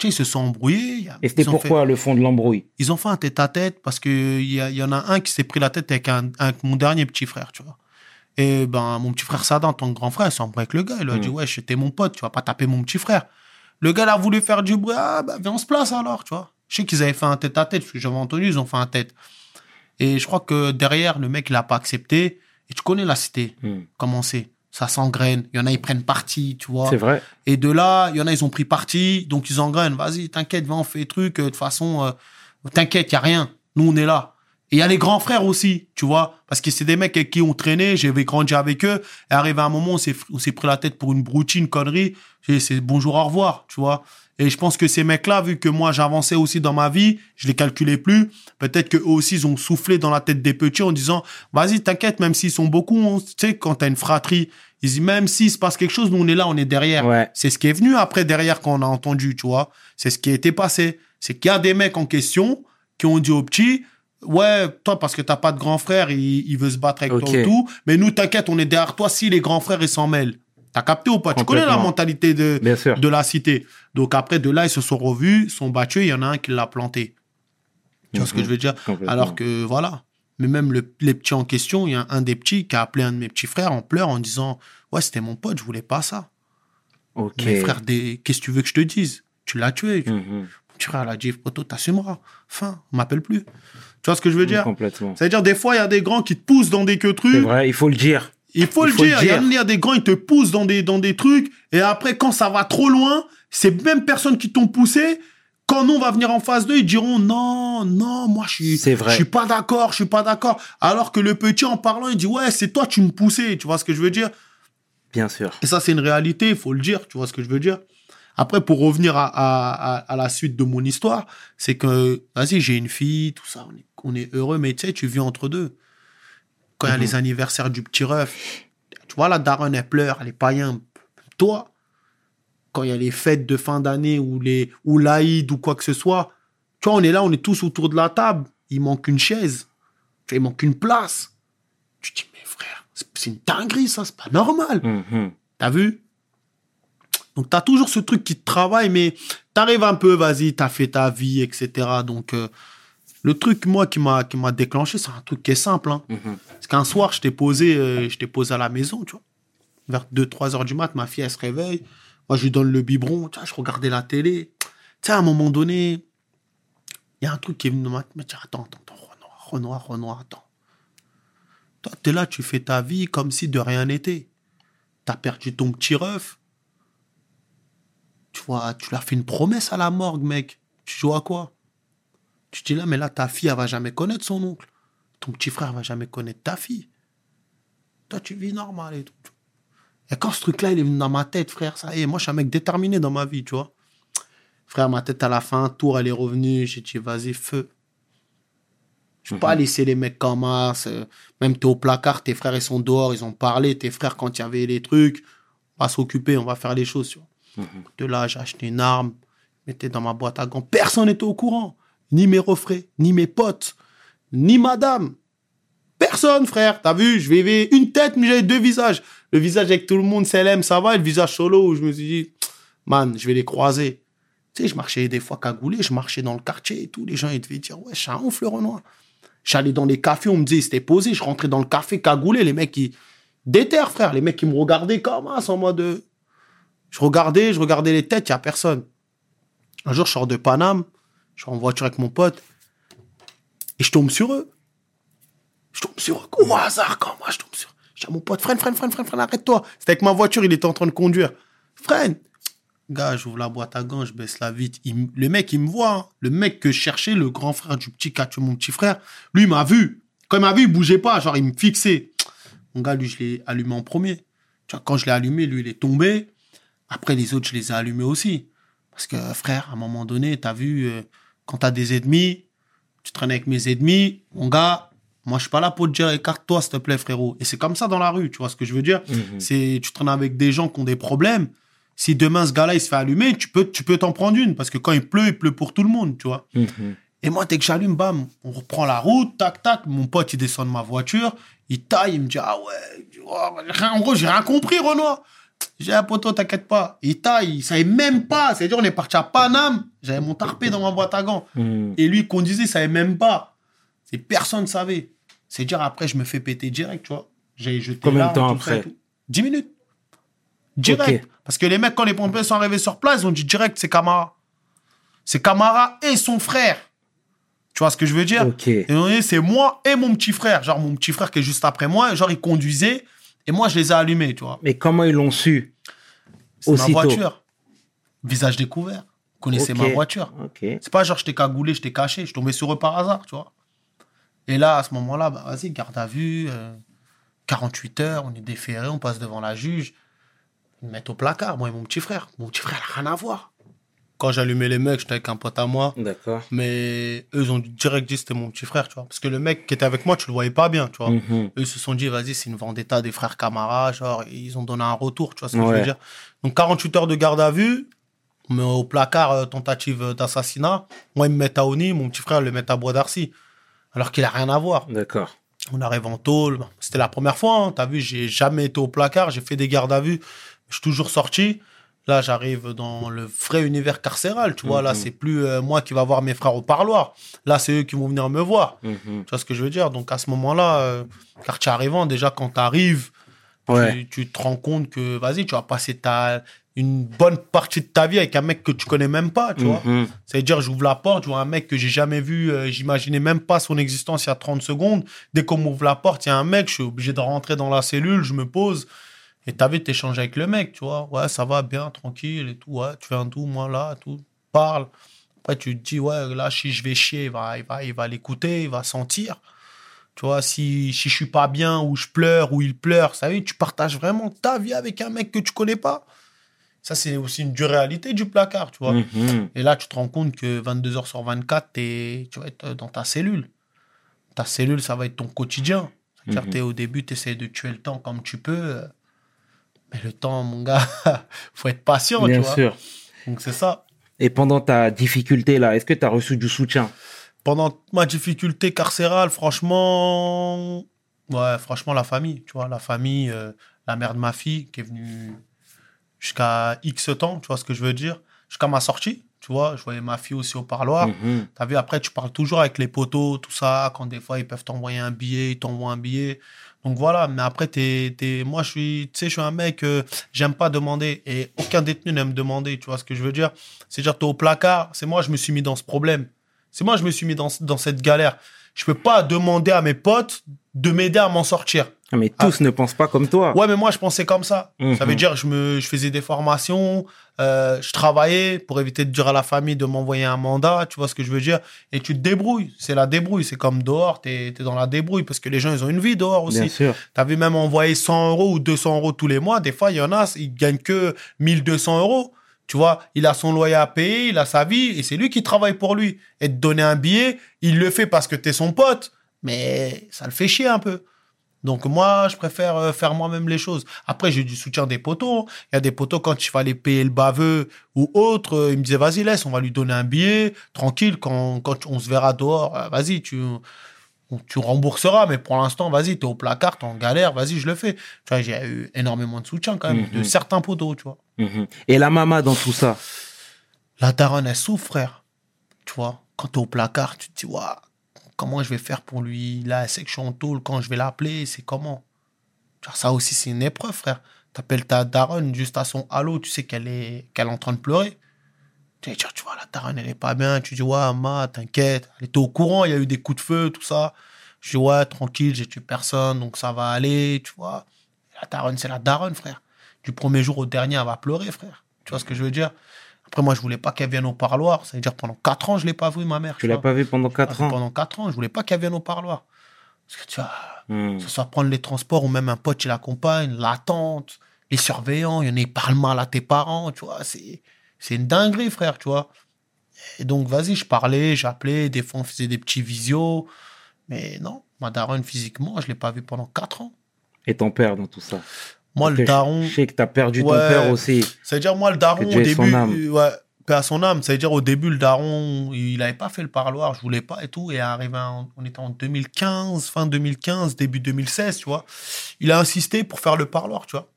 Tu sais, ils se sont embrouillés. Et c'était pourquoi le fond de l'embrouille? Ils ont fait un tête-à-tête parce qu'il y, y en a un qui s'est pris la tête avec, un, avec mon dernier petit frère, tu vois. Et ben, mon petit frère Sada, en tant que grand frère, s'est embrouillé avec le gars. Il lui a Mm. dit, ouais, j'étais mon pote, tu vas pas taper mon petit frère. Le gars, il a voulu faire du bruit. Ah, viens, on se place alors, tu vois. Je sais qu'ils avaient fait un tête-à-tête, parce que j'avais entendu, ils ont fait un tête. Et je crois que derrière, le mec, il a pas accepté. Et tu connais la cité, Hmm. comment c'est? Ça s'engraine. Il y en a, ils prennent parti, tu vois. C'est vrai. Et de là, il y en a, ils ont pris parti, donc ils engrainent. Vas-y, t'inquiète, va, on fait des trucs. euh, De toute façon, euh, t'inquiète, il a rien. Nous, on est là. Et il y a les grands frères aussi, tu vois. Parce que c'est des mecs avec qui on traînait, j'avais grandi avec eux. Et arrivé à un moment, on s'est, pris la tête pour une broutine, connerie. Et C'est bonjour, au revoir, tu vois. Et je pense que ces mecs-là, vu que moi, j'avançais aussi dans ma vie, je les calculais plus. Peut-être qu'eux aussi, ils ont soufflé dans la tête des petits en disant, vas-y, t'inquiète, même s'ils sont beaucoup, tu sais, quand t'as une fratrie, ils disent, même s'il se passe quelque chose, nous, on est là, on est derrière. Ouais. C'est ce qui est venu après, derrière, quand on a entendu, tu vois. C'est ce qui a été passé. C'est qu'il y a des mecs en question qui ont dit aux petits, ouais, toi, parce que t'as pas de grand frère, il, il veut se battre avec toi et tout. Mais nous, t'inquiète, on est derrière toi si les grands frères, ils s'en mêlent. T'as capté ou pas? Tu connais la mentalité de, de la cité. Donc après, de là, ils se sont revus, sont battus, il y en a un qui l'a planté. Tu vois ce que Mhm. je veux dire? Alors que, voilà. Mais même le- les petits en question, il y a un des petits qui a appelé un de mes petits frères en pleurs en disant, ouais, c'était mon pote, je voulais pas ça. Ok. Mais frère, des... qu'est-ce que tu veux que je te dise? Tu l'as tué. Mhm. Petit frère l'a dit, poto, t'assumeras. Fin, on m'appelle plus. Tu vois ce que je veux dire Complètement. C'est-à-dire, des fois, il y a des grands qui te poussent dans des que C'est trucs. vrai, il faut le dire. Il faut, Il le faut dire. Il y, a- dire. il y a des grands, ils te poussent dans des, dans des trucs. Et après, quand ça va trop loin, ces mêmes personnes qui t'ont poussé, quand on va venir en face d'eux, ils diront non, non, moi, je suis, C'est je suis pas d'accord, je suis pas d'accord. Alors que le petit, en parlant, il dit ouais, c'est toi, tu me poussais. Tu vois ce que je veux dire? Bien sûr. et ça, c'est une réalité, il faut le dire, tu vois ce que je veux dire? Après, pour revenir à, à, à, à la suite de mon histoire, c'est que, vas-y, j'ai une fille, tout ça, on est, on est heureux, mais tu sais, tu vis entre deux. Quand il y a Mhm. les anniversaires du petit ref, tu vois, la daronne, elle pleure, elle est païen. Toi, quand il y a les fêtes de fin d'année ou les ou l'Aïd ou quoi que ce soit, tu vois, on est là, on est tous autour de la table. Il manque une chaise. Tu vois, il manque une place. Tu te dis, mais frère, c'est c'est une dinguerie, ça, c'est pas normal. Mhm. T'as vu? Donc, t'as toujours ce truc qui te travaille, mais t'arrives un peu, vas-y, t'as fait ta vie, etc. Donc, euh, le truc, moi, qui m'a qui m'a déclenché, c'est un truc qui est simple. Hein. Mhm. Parce qu'un soir, je t'ai posé, euh, je t'ai posé à la maison, tu vois. Vers 2-3 heures du mat, ma fille, elle se réveille. Moi, je lui donne le biberon. Tu vois, je regardais la télé. Tu sais, à un moment donné, il y a un truc qui est venu dans ma tête. Me dire, attends, attends, attends, Renoir, Renoir, Renoir, attends. Toi, t'es là, tu fais ta vie comme si de rien n'était. T'as perdu ton petit ref. Tu vois, tu l'as fait une promesse à la morgue, mec. Tu joues à quoi? Tu dis là, mais là, ta fille, elle va jamais connaître son oncle. Ton petit frère va jamais connaître ta fille. Toi, tu vis normal et tout. Et quand ce truc-là, il est venu dans ma tête, frère, ça y est, moi, je suis un mec déterminé dans ma vie, tu vois. Frère, ma tête à la fin, tour, elle est revenue. J'ai dit, vas-y, feu. Je peux pas laisser les mecs comme c'est- Même t'es au placard, tes frères, ils sont dehors, ils ont parlé. Tes frères, quand il y avait les trucs, on va s'occuper, on va faire les choses, tu vois. De là, j'ai acheté une arme, mettais dans ma boîte à gants. Personne n'était au courant. Ni mes refrains, ni mes potes, ni madame. Personne, frère. T'as vu, je vivais une tête, mais j'avais deux visages. Le visage avec tout le monde, CLM, ça va. Et le visage solo, où je me suis dit, man, je vais les croiser. Tu sais, je marchais des fois cagoulé, je marchais dans le quartier et tout. Les gens, ils devaient dire, ouais, c'est un ouf, le. J'allais dans les cafés, on me disait, c'était posé. Je rentrais dans le café cagoulé, les mecs, ils déterrent, frère. Les mecs, qui me regardaient comme ça, en mode. euh, Je regardais, je regardais les têtes, il n'y a personne. Un jour, je sors de Paname, je suis en voiture avec mon pote, et je tombe sur eux. Je tombe sur eux. Au hasard, quand moi, je tombe sur eux. Je dis à mon pote, freine, freine, freine, freine, freine, arrête-toi. C'était avec ma voiture, il était en train de conduire. Freine. Gars, j'ouvre la boîte à gants, je baisse la vitre. Le mec, il me voit. hein. Le mec que je cherchais, le grand frère du petit qui a mon petit frère, lui, il m'a vu. Quand il m'a vu, il bougeait pas. Genre, il me fixait. Mon gars, lui, je l'ai allumé en premier. Tu quand je l'ai allumé, lui, il est tombé. Après, les autres, je les ai allumés aussi. Parce que, frère, à un moment donné, t'as vu, euh, quand t'as des ennemis, tu traînes avec mes ennemis, mon gars, moi, je suis pas là pour te dire, écarte-toi, s'il te plaît, frérot. Et c'est comme ça dans la rue, tu vois ce que je veux dire? C'est, tu traînes avec des gens qui ont des problèmes. Si demain, ce gars-là, il se fait allumer, tu peux, tu peux t'en prendre une. Parce que quand il pleut, il pleut pour tout le monde, tu vois. Mhm. Et moi, dès que j'allume, bam, on reprend la route, tac, tac. Mon pote, il descend de ma voiture, il taille, il me dit, ah ouais, oh, en gros, j'ai rien compris, Renoir. J'ai un poteau, t'inquiète pas. Il taille, il savait même pas. C'est-à-dire, on est parti à Paname, j'avais mon tarpé dans ma boîte à gants. Mhm. Et lui, il conduisait, il savait même pas. C'est personne ne savait. C'est dire après, je me fais péter direct, tu vois. J'ai jeté Combien de temps après tout. 10 minutes. Direct. Parce que les mecs, quand les pompiers sont arrivés sur place, ils ont dit direct, c'est Camara. C'est Camara et son frère. Tu vois ce que je veux dire? Et on c'est moi et mon petit frère. Genre, mon petit frère qui est juste après moi. Genre, il conduisait. Et moi, je les ai allumés, tu vois. Mais comment ils l'ont su C'est ma voiture. Visage découvert. Connaissez ma voiture. C'est pas genre, je t'ai cagoulé, je t'ai caché. Je tombais sur eux par hasard, tu vois. Et là, à ce moment-là, bah, vas-y, garde à vue. euh, 48 heures, on est déféré, on passe devant la juge. Ils me mettent au placard, moi et mon petit frère. Mon petit frère, il a rien à voir. Quand j'allumais les mecs, j'étais avec un pote à moi. D'accord. Mais eux, ils ont direct dit c'était mon petit frère, tu vois. Parce que le mec qui était avec moi, tu le voyais pas bien, tu vois. Mhm. Eux ils se sont dit, vas-y, c'est une vendetta des frères Camara, genre, ils ont donné un retour, tu vois ce que je veux dire. Donc, 48 heures de garde à vue, on met au placard euh, tentative d'assassinat. Moi, ils me mettent à Oni, mon petit frère le met à Bois d'Arcy. Alors qu'il a rien à voir. D'accord. On arrive en tôle. C'était la première fois, hein. t'as vu, j'ai jamais été au placard, j'ai fait des gardes à vue, je suis toujours sorti. Là, j'arrive dans le vrai univers carcéral, tu vois. Là, c'est plus euh, moi qui va voir mes frères au parloir. Là, c'est eux qui vont venir me voir. Mhm. Tu vois ce que je veux dire? Donc à ce moment-là, euh, quartier arrivant, déjà quand tu arrives, Ouais. tu, tu te rends compte que vas-y, tu vas passer ta, une bonne partie de ta vie avec un mec que tu connais même pas, tu vois. Mhm. C'est-à-dire, j'ouvre la porte, je vois un mec que j'ai jamais vu, euh, j'imaginais même pas son existence il y a 30 secondes. Dès qu'on m'ouvre la porte, il y a un mec, je suis obligé de rentrer dans la cellule, je me pose. Et t'as vu, t'échanges avec le mec, tu vois. Ouais, ça va bien, tranquille et tout. Ouais, tu fais un tout, moi là, tout. Parle. Après, tu te dis, ouais, là, si je vais chier, il va, il va, il va l'écouter, il va sentir. Tu vois, si, si je suis pas bien, ou je pleure, ou il pleure, ça veut tu partages vraiment ta vie avec un mec que tu connais pas. Ça, c'est aussi une dure réalité du placard, tu vois. Mhm. Et là, tu te rends compte que 22 heures sur 24, t'es- tu vas être dans ta cellule. Ta cellule, ça va être ton quotidien. C'est-à-dire, Mhm. au début, tu essaies de tuer le temps comme tu peux. Mais le temps, mon gars, faut être patient, Bien tu vois. sûr. Donc c'est ça. Et pendant ta difficulté là, est-ce que tu as reçu du soutien? Pendant ma difficulté carcérale, franchement, ouais, franchement, la famille, tu vois, la famille, euh, la mère de ma fille qui est venue jusqu'à X temps, tu vois ce que je veux dire, jusqu'à ma sortie, tu vois, je voyais ma fille aussi au parloir. T'as vu, après, tu parles toujours avec les potos, tout ça, quand des fois, ils peuvent t'envoyer un billet, ils t'envoient un billet. Donc voilà, mais après, t'es, t'es- moi, je suis, tu sais, je suis un mec, euh, j'aime pas demander, et aucun détenu n'aime demander, tu vois ce que je veux dire? C'est-à-dire, t'es au placard, c'est moi, je me suis mis dans ce problème. C'est moi, je me suis mis dans, dans cette galère. Je peux pas demander à mes potes de m'aider à m'en sortir. Ah, Mais tous ne pensent pas comme toi. Ouais, mais moi, je pensais comme ça. Mhm. Ça veut dire, je, me, je faisais des formations, euh, je travaillais pour éviter de dire à la famille de m'envoyer un mandat, tu vois ce que je veux dire? Et tu te débrouilles. C'est la débrouille. C'est comme dehors, t'es es dans la débrouille parce que les gens, ils ont une vie dehors Bien aussi. sûr. T'as vu même envoyer 100 euros ou 200 euros tous les mois. Des fois, il y en a, ils gagnent que 1200 euros. Tu vois, il a son loyer à payer, il a sa vie, et c'est lui qui travaille pour lui. Et te donner un billet, il le fait parce que t'es son pote, mais ça le fait chier un peu. Donc moi, je préfère euh, faire moi-même les choses. Après, j'ai du soutien des potos. Il y a des potos, quand il fallait payer le baveux ou autre, euh, ils me disaient, vas-y, laisse, on va lui donner un billet, tranquille, quand, quand on se verra dehors, euh, vas-y, tu, tu rembourseras, mais pour l'instant, vas-y, t'es au placard, t'es en galère, vas-y, je le fais. Tu vois, j'ai eu énormément de soutien quand même, Mhm. de certains potos, tu vois. Mhm. Et la maman dans tout ça? La daronne, elle souffre, frère. Tu vois, quand t'es au placard, tu te dis, Waouh, comment je vais faire pour lui suis en tôle, quand je vais l'appeler, c'est comment? Ça aussi, c'est une épreuve, frère. T'appelles ta daronne juste à son halo, tu sais qu'elle est, qu'elle en train de pleurer. Tu tu vois, la daronne, elle est pas bien. Tu dis, ouais, ma, t'inquiète. Elle était au courant, il y a eu des coups de feu, tout ça. Je dis, ouais, tranquille, j'ai tué personne, donc ça va aller, tu vois. La daronne, c'est la daronne, frère. Du premier jour au dernier, elle va pleurer, frère. Tu vois ce que je veux dire? Après, moi, je voulais pas qu'elle vienne au parloir. Ça veut dire pendant 4 ans, je l'ai pas vue, ma mère. Tu l'as pas vu pendant Ah, 4 ans Pendant 4 ans, je voulais pas qu'elle vienne au parloir. Parce que tu vois, que ce soit prendre les transports ou même un pote qui l'accompagne, l'attente, les surveillants, il y en a, ils parlent mal à tes parents, tu vois, c'est, c'est une dinguerie, frère, tu vois. Et donc, vas-y, je parlais, j'appelais, des fois, on faisait des petits visios. Mais non, ma daronne, physiquement, je l'ai pas vue pendant 4 ans. Et ton père dans tout ça? Moi, le daron, Je sais que tu as perdu ton père aussi. ça veut dire, moi, le daron, au son début, ouais, à son âme, ça veut dire, au début, le daron, il avait pas fait le parloir, je voulais pas et tout, et arrivé, en- on était en 2015, fin 2015, début 2016, tu vois. Il a insisté pour faire le parloir, tu vois.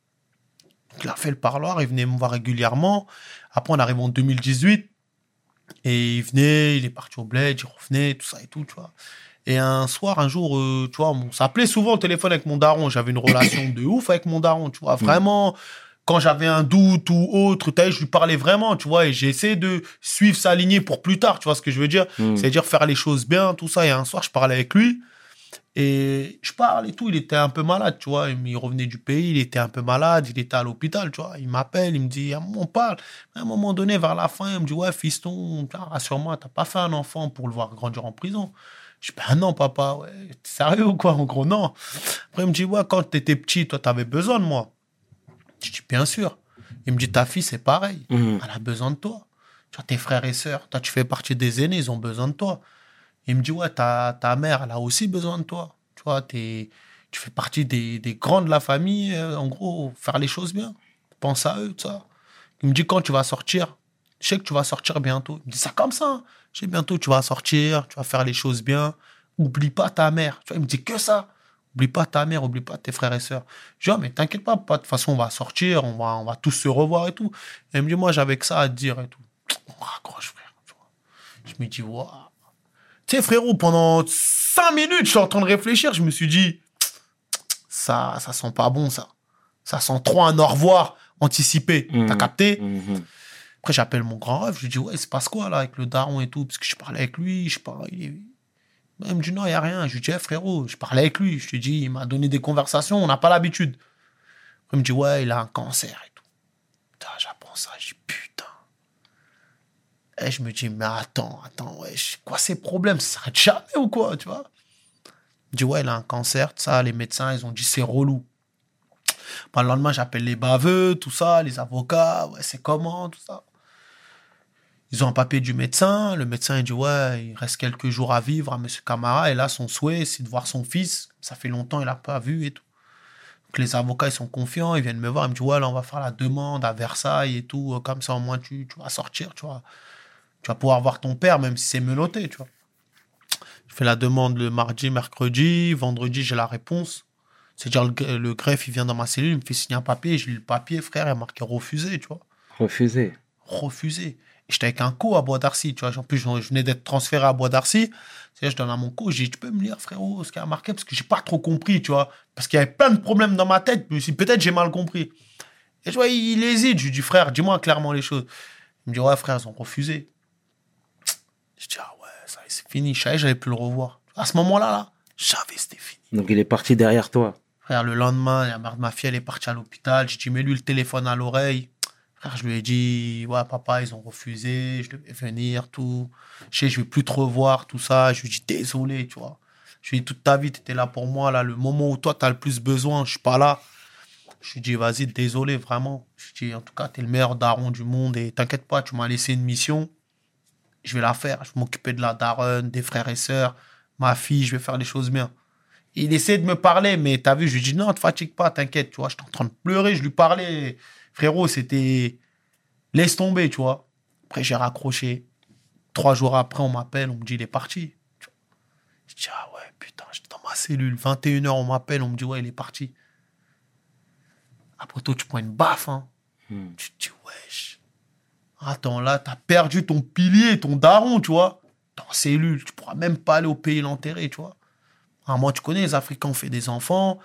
Il a fait le parloir, il venait me voir régulièrement. Après, on arrive en 2018, et il venait, il est parti au bled, il revenait, tout ça et tout, tu vois. Et un soir, un jour, euh, tu vois, on s'appelait souvent au téléphone avec mon daron. J'avais une relation de ouf avec mon daron, tu vois. Vraiment, quand j'avais un doute ou autre, tu je lui parlais vraiment, tu vois. Et j'ai essayé de suivre sa lignée pour plus tard, tu vois ce que je veux dire. Mhm. C'est-à-dire faire les choses bien, tout ça. Et un soir, je parlais avec lui. Et je parle et tout, il était un peu malade, tu vois. Il revenait du pays, il était un peu malade, il était à l'hôpital, tu vois. Il m'appelle, il me dit, on parle. À un moment donné, vers la fin, il me dit, ouais, fiston, rassure-moi, t'as pas fait un enfant pour le voir grandir en prison. Je dis, ben non, papa, ouais, t'es sérieux ou quoi En gros, non. Après, il me dit, ouais, quand t'étais petit, toi, t'avais besoin de moi. Je dis, bien sûr. Il me dit, ta fille, c'est pareil. Mhm. Elle a besoin de toi. Tu vois, tes frères et sœurs, toi, tu fais partie des aînés, ils ont besoin de toi. Il me dit, ouais, ta, ta mère, elle a aussi besoin de toi. Tu vois, t'es, tu fais partie des, des grands de la famille. euh, en gros, faire les choses bien. Pense à eux, tout ça. Il me dit, quand tu vas sortir, je sais que tu vas sortir bientôt. Il me dit ça comme ça. Je sais bientôt, tu vas sortir, tu vas faire les choses bien. Oublie pas ta mère. Tu vois, il me dit que ça. Oublie pas ta mère, oublie pas tes frères et sœurs. Je dis, ah, mais t'inquiète pas, pas, de toute façon, on va sortir, on va, on va tous se revoir et tout. Et il me dit, moi, j'avais que ça à te dire et tout. On raccroche, frère. tu vois. Je me dis, waouh. Tu sais, frérot, pendant cinq minutes, je suis en train de réfléchir. Je me suis dit, ça, ça sent pas bon, ça. Ça sent trop un au revoir anticipé. T'as Mhm. capté? Mhm. Après, j'appelle mon grand rêve. Je lui dis, ouais, il se passe quoi, là, avec le daron et tout? Parce que je parlais avec lui, je parle. Il, me dit, non, il n'y a rien. Je lui dis, Eh, frérot, je parlais avec lui. Je te dis, il m'a donné des conversations, on n'a pas l'habitude. Il me dit, ouais, il a un cancer et tout. Putain, j'apprends ça. Je dis, putain. Et je me dis, mais attends, attends, ouais, quoi ces problèmes Ça s'arrête jamais ou quoi, tu vois? Il me dit, ouais, il a un cancer, tout ça. Les médecins, ils ont dit, c'est relou. Bah, le lendemain, j'appelle les baveux, tout ça, les avocats, ouais, c'est comment, tout ça? Ils ont un papier du médecin. Le médecin, il dit, ouais, il reste quelques jours à vivre à M. Camara. Et là, son souhait, c'est de voir son fils. Ça fait longtemps, il n'a pas vu et tout. que les avocats ils sont confiants, ils viennent me voir, ils me disent ouais là on va faire la demande à Versailles et tout, comme ça au moins tu, tu vas sortir, tu vois. Tu vas pouvoir voir ton père même si c'est menotté, tu vois. Je fais la demande le mardi, mercredi, vendredi j'ai la réponse. C'est-à-dire le, le greffe il vient dans ma cellule, il me fait signer un papier, je lis le papier, frère, il a marqué refusé, tu vois Refusé. refusé. J'étais avec un co à Bois d'Arcy, tu vois. En plus, je je venais d'être transféré à Bois d'Arcy. Je donne à mon co, je dis, tu peux me lire, frérot, ce qui a marqué, parce que j'ai pas trop compris, tu vois. Parce qu'il y avait plein de problèmes dans ma tête. Je dit, peut-être j'ai mal compris. Et tu vois, il hésite. Je lui dis, frère, dis-moi clairement les choses. Il me dit, ouais, frère, ils ont refusé. Je dis, ah ouais, ça c'est fini. Je savais, j'allais plus le revoir. À ce moment-là, là, je savais, c'était fini. Donc il est parti derrière toi. Frère, le lendemain, la mère de ma fille, elle est partie à l'hôpital. J'ai dit, mets-lui le téléphone à l'oreille. Je lui ai dit, ouais, papa, ils ont refusé, je devais venir, tout. Je sais, je vais plus te revoir, tout ça. Je lui ai dit, désolé, tu vois. Je lui ai dit, toute ta vie, tu étais là pour moi, là, le moment où toi, tu as le plus besoin, je suis pas là. Je lui ai dit, vas-y, désolé, vraiment. Je lui ai dit, en tout cas, tu es le meilleur daron du monde et t'inquiète pas, tu m'as laissé une mission. Je vais la faire. Je vais m'occuper de la daronne, des frères et sœurs, ma fille, je vais faire les choses bien. Il essaie de me parler, mais t'as vu, je lui dis non, te fatigue pas, t'inquiète, tu vois. J'étais en train de pleurer, je lui parlais. Frérot, c'était. Laisse tomber, tu vois. Après, j'ai raccroché. Trois jours après, on m'appelle, on me dit, il est parti. Je dis, ah ouais, putain, j'étais dans ma cellule. 21h, on m'appelle, on me dit, ouais, il est parti. Après, toi, tu prends une baffe, hein. Hmm. Tu te dis, wesh. Attends, là, t'as perdu ton pilier, ton daron, tu vois. T'es en cellule, tu pourras même pas aller au pays l'enterrer, tu vois. Ah, moi, tu connais, les Africains ont fait des enfants.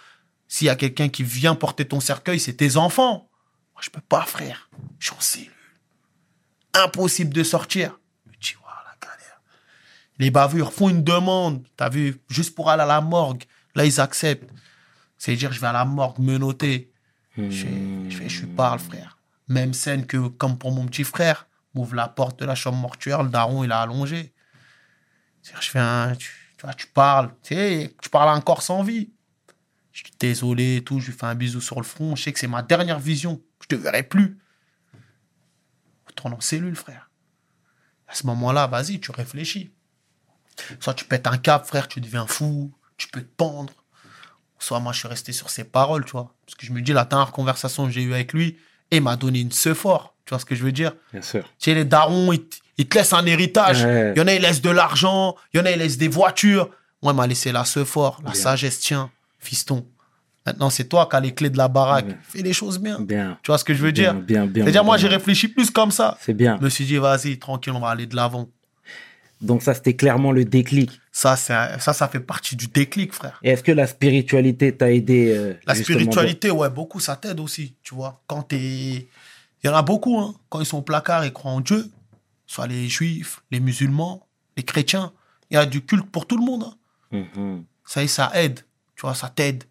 S'il y a quelqu'un qui vient porter ton cercueil, c'est tes enfants. Moi, je peux pas, frère. Je suis en cellule. Impossible de sortir. Je me dis, voilà, la galère. Les bavures font une demande, t'as vu, juste pour aller à la morgue. Là, ils acceptent. C'est-à-dire, je vais à la morgue menotter. Je, je, je parle, frère. Même scène que, comme pour mon petit frère, m'ouvre la porte de la chambre mortuaire, le daron, il a allongé. C'est-à-dire, je fais un. Tu, tu vois, tu parles. Tu sais, tu parles encore sans vie. Je suis désolé et tout. Je lui fais un bisou sur le front. Je sais que c'est ma dernière vision. Je te verrai plus. Retourne en cellule, frère. À ce moment-là, vas-y, tu réfléchis. Soit tu pètes un cap, frère, tu deviens fou. Tu peux te pendre. Soit moi, je suis resté sur ses paroles, tu vois. Parce que je me dis, la dernière conversation que j'ai eue avec lui, il m'a donné une ce fort. Tu vois ce que je veux dire? Bien sûr. tu sais, les darons, ils, te- ils te laissent un héritage. Ouais. Il y en a, ils laissent de l'argent. Il y en a, ils laissent des voitures. Moi, il m'a laissé la ce fort, la Bien. sagesse, tiens, fiston. Maintenant, c'est toi qui as les clés de la baraque. Fais les choses bien. Bien. Tu vois ce que je veux Bien, dire? bien, bien. C'est-à-dire, moi, j'ai réfléchi plus comme ça. C'est bien. Je me suis dit, vas-y, tranquille, on va aller de l'avant. Donc ça, c'était clairement le déclic. Ça, un- ça, ça fait partie du déclic, frère. Et est-ce que la spiritualité t'a aidé euh, La spiritualité, ouais, beaucoup, ça t'aide aussi, tu vois. Quand t'es... Il y en a beaucoup, hein. Quand ils sont au placard, ils croient en Dieu. Soit les juifs, les musulmans, les chrétiens. Il y a du culte pour tout le monde, hein. dans- Mhm. Ça y est, ça aide. Tu vois, ça t'aide.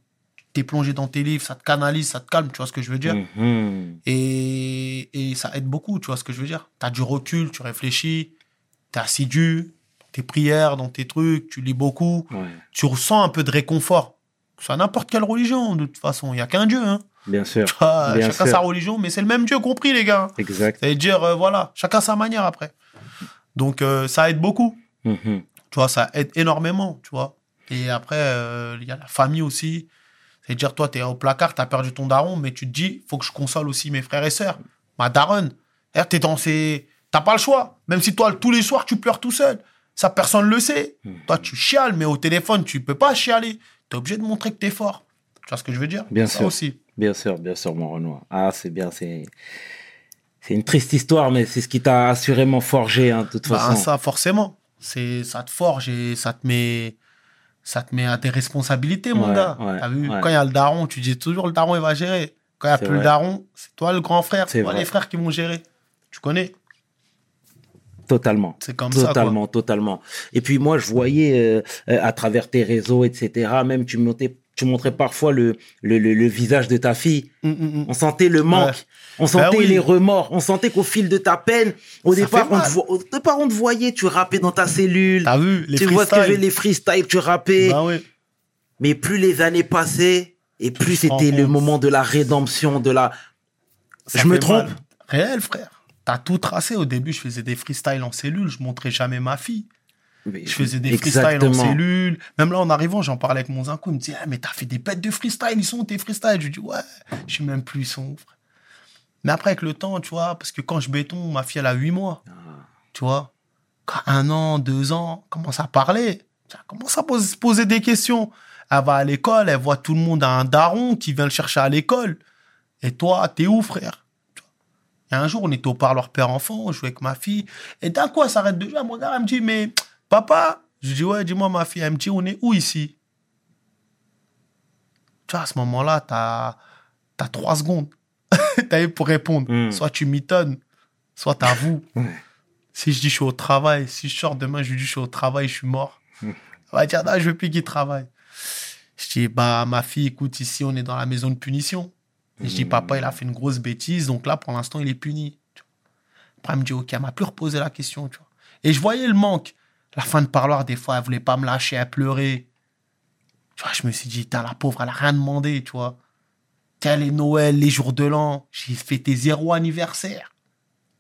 T'es plongé dans tes livres, ça te canalise, ça te calme, tu vois ce que je veux dire Mhm. et, et ça aide beaucoup, tu vois ce que je veux dire T'as du recul, tu réfléchis, t'es assidu, dans tes prières, dans tes trucs, tu lis beaucoup. Ouais. Tu ressens un peu de réconfort. Ça n'importe quelle religion, de toute façon. Il n'y a qu'un Dieu, hein. Bien sûr. Tu vois, Bien chacun sûr. sa religion, mais c'est le même Dieu compris, les gars. Exact. Ça veut dire, euh, voilà, chacun sa manière après. Donc, euh, ça aide beaucoup. Mhm. Tu vois, ça aide énormément, tu vois. Et après, euh, il y a la famille aussi. C'est-à-dire, toi, tu es au placard, tu as perdu ton daron, mais tu te dis, faut que je console aussi mes frères et sœurs. Ma daronne. Tu es dans ces... T'as pas le choix. Même si toi, tous les soirs, tu pleures tout seul. Ça, personne le sait. Toi, tu chiales, mais au téléphone, tu peux pas chialer. Tu es obligé de montrer que tu es fort. Tu vois ce que je veux dire? Bien Ça sûr. aussi. Bien sûr, bien sûr, mon Renoir. Ah, c'est bien, c'est. C'est une triste histoire, mais c'est ce qui t'a assurément forgé, hein, de toute Bah, façon. ça, forcément. C'est, ça te forge et ça te met, ça te met à tes responsabilités, mon Ouais, gars. ouais, T'as vu, ouais. quand il y a le daron, tu dis toujours le daron, il va gérer. Quand il n'y a plus le daron, c'est toi le grand frère, C'est toi vrai. les frères qui vont gérer. Tu connais? Totalement. C'est comme ça. Totalement, totalement. Et puis moi, je voyais euh, à travers tes réseaux, etc. Même tu montrais, tu montrais parfois le, le, le, le visage de ta fille. Hum, hum, hum. On sentait le manque. Ouais. On sentait oui. les remords. On sentait qu'au fil de ta peine, au Ça départ, on te, vo- au départ, on te voyait, tu rappais dans ta cellule. T'as vu les tu vois ce que je veux les freestyles, tu rappais. Bah oui. Mais plus les années passaient, et plus c'était le moment de la rédemption, de la. Ça je me trompe. mal. Réel, frère. T'as tout tracé. Au début, je faisais des freestyles en cellule. Je montrais jamais ma fille. Je faisais des freestyles en cellule. Même là, en arrivant, j'en parlais avec mon zinco. Il me disait, ah, mais t'as fait des bêtes de freestyle, ils sont tes freestyles Je lui dis, ouais, je sais même plus, frère. Mais après, avec le temps, tu vois, parce que quand je béton, ma fille, elle a 8 mois. Ah. Tu vois, quand un an, deux ans, elle commence à parler. Elle commence à pose- se poser des questions. Elle va à l'école, elle voit tout le monde à un daron qui vient le chercher à l'école. Et toi, t'es où, frère? Et un jour, on était au parloir père-enfant, je jouais avec ma fille. Et d'un coup, elle s'arrête de jouer. Elle me regarde, elle me dit, mais papa Je dis, ouais, dis-moi, ma fille. Elle me dit, on est où ici? Tu vois, à ce moment-là, t'as as trois secondes. T'as eu pour répondre. Mm. Soit tu m'étonnes, soit t'avoues. Si je dis je suis au travail, si je sors demain, je lui dis je suis au travail, je suis mort. Mm. Elle va dire, non, je veux plus qu'il travaille. Je dis, bah, ma fille, écoute, ici, on est dans la maison de punition. Et je dis, papa, il a fait une grosse bêtise, donc là, pour l'instant, il est puni. Tu. Après, elle me dit, ok, elle m'a plus reposé la question, tu vois. Et je voyais le manque. La fin de parloir, des fois, elle voulait pas me lâcher, elle pleurait. Tu vois, je me suis dit, putain, la pauvre, elle a rien demandé, tu vois. Tiens, les Noël, les jours de l'an, j'ai fêté zéro anniversaire.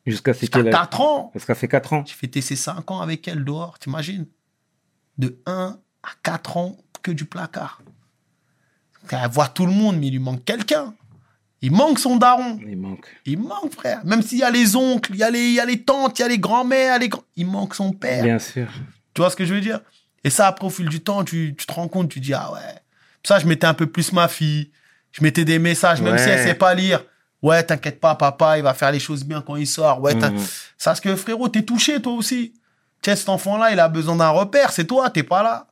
Jusqu'à Jusqu'à quel âge 4 ans. Qu'elle fait 4 ans. J'ai fêté ses 5 ans avec elle dehors, t'imagines? De 1 à 4 ans, que du placard. Elle voit tout le monde, mais il lui manque quelqu'un. Il manque son daron. Il manque. Il manque, frère. Même s'il y a les oncles, il y a les, il y a les tantes, il y a les grands-mères, les il manque son père. Bien sûr. Tu vois ce que je veux dire? Et ça, après, au fil du temps, tu, tu te rends compte, tu dis, ah ouais. Ça, je mettais un peu plus ma fille. Je mettais des messages, même Ouais. si elle sait pas lire. Ouais, t'inquiète pas, papa, il va faire les choses bien quand il sort. Ouais, Mhm. ça, parce que frérot, t'es touché, toi aussi. Tiens, cet enfant-là, il a besoin d'un repère. C'est toi, t'es pas là.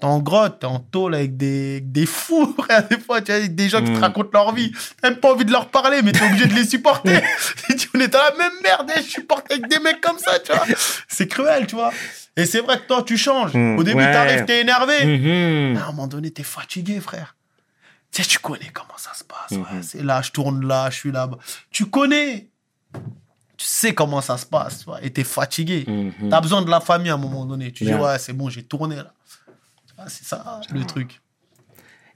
T'es en grotte, t'es en tôle avec des, des fous, frère. Des fois, tu vois, avec des gens qui te Mhm. racontent leur vie. T'as même pas envie de leur parler, mais t'es obligé de les supporter. Tu on est dans la même merde, et je supporte avec des mecs comme ça, tu vois. C'est cruel, tu vois. Et c'est vrai que toi, tu changes. Mhm. Au début, Ouais. t'arrives, t'es énervé. Mais à un moment donné, t'es fatigué, frère. Tu sais, tu connais comment ça se passe. ouais. C'est là, je tourne là, je suis là-bas. Tu connais. Tu sais comment ça se passe, tu vois, et t'es fatigué. T'as besoin de la famille à un moment donné. Tu Bien. dis, ouais, c'est bon, j'ai tourné là. Vois, C'est ça, le truc.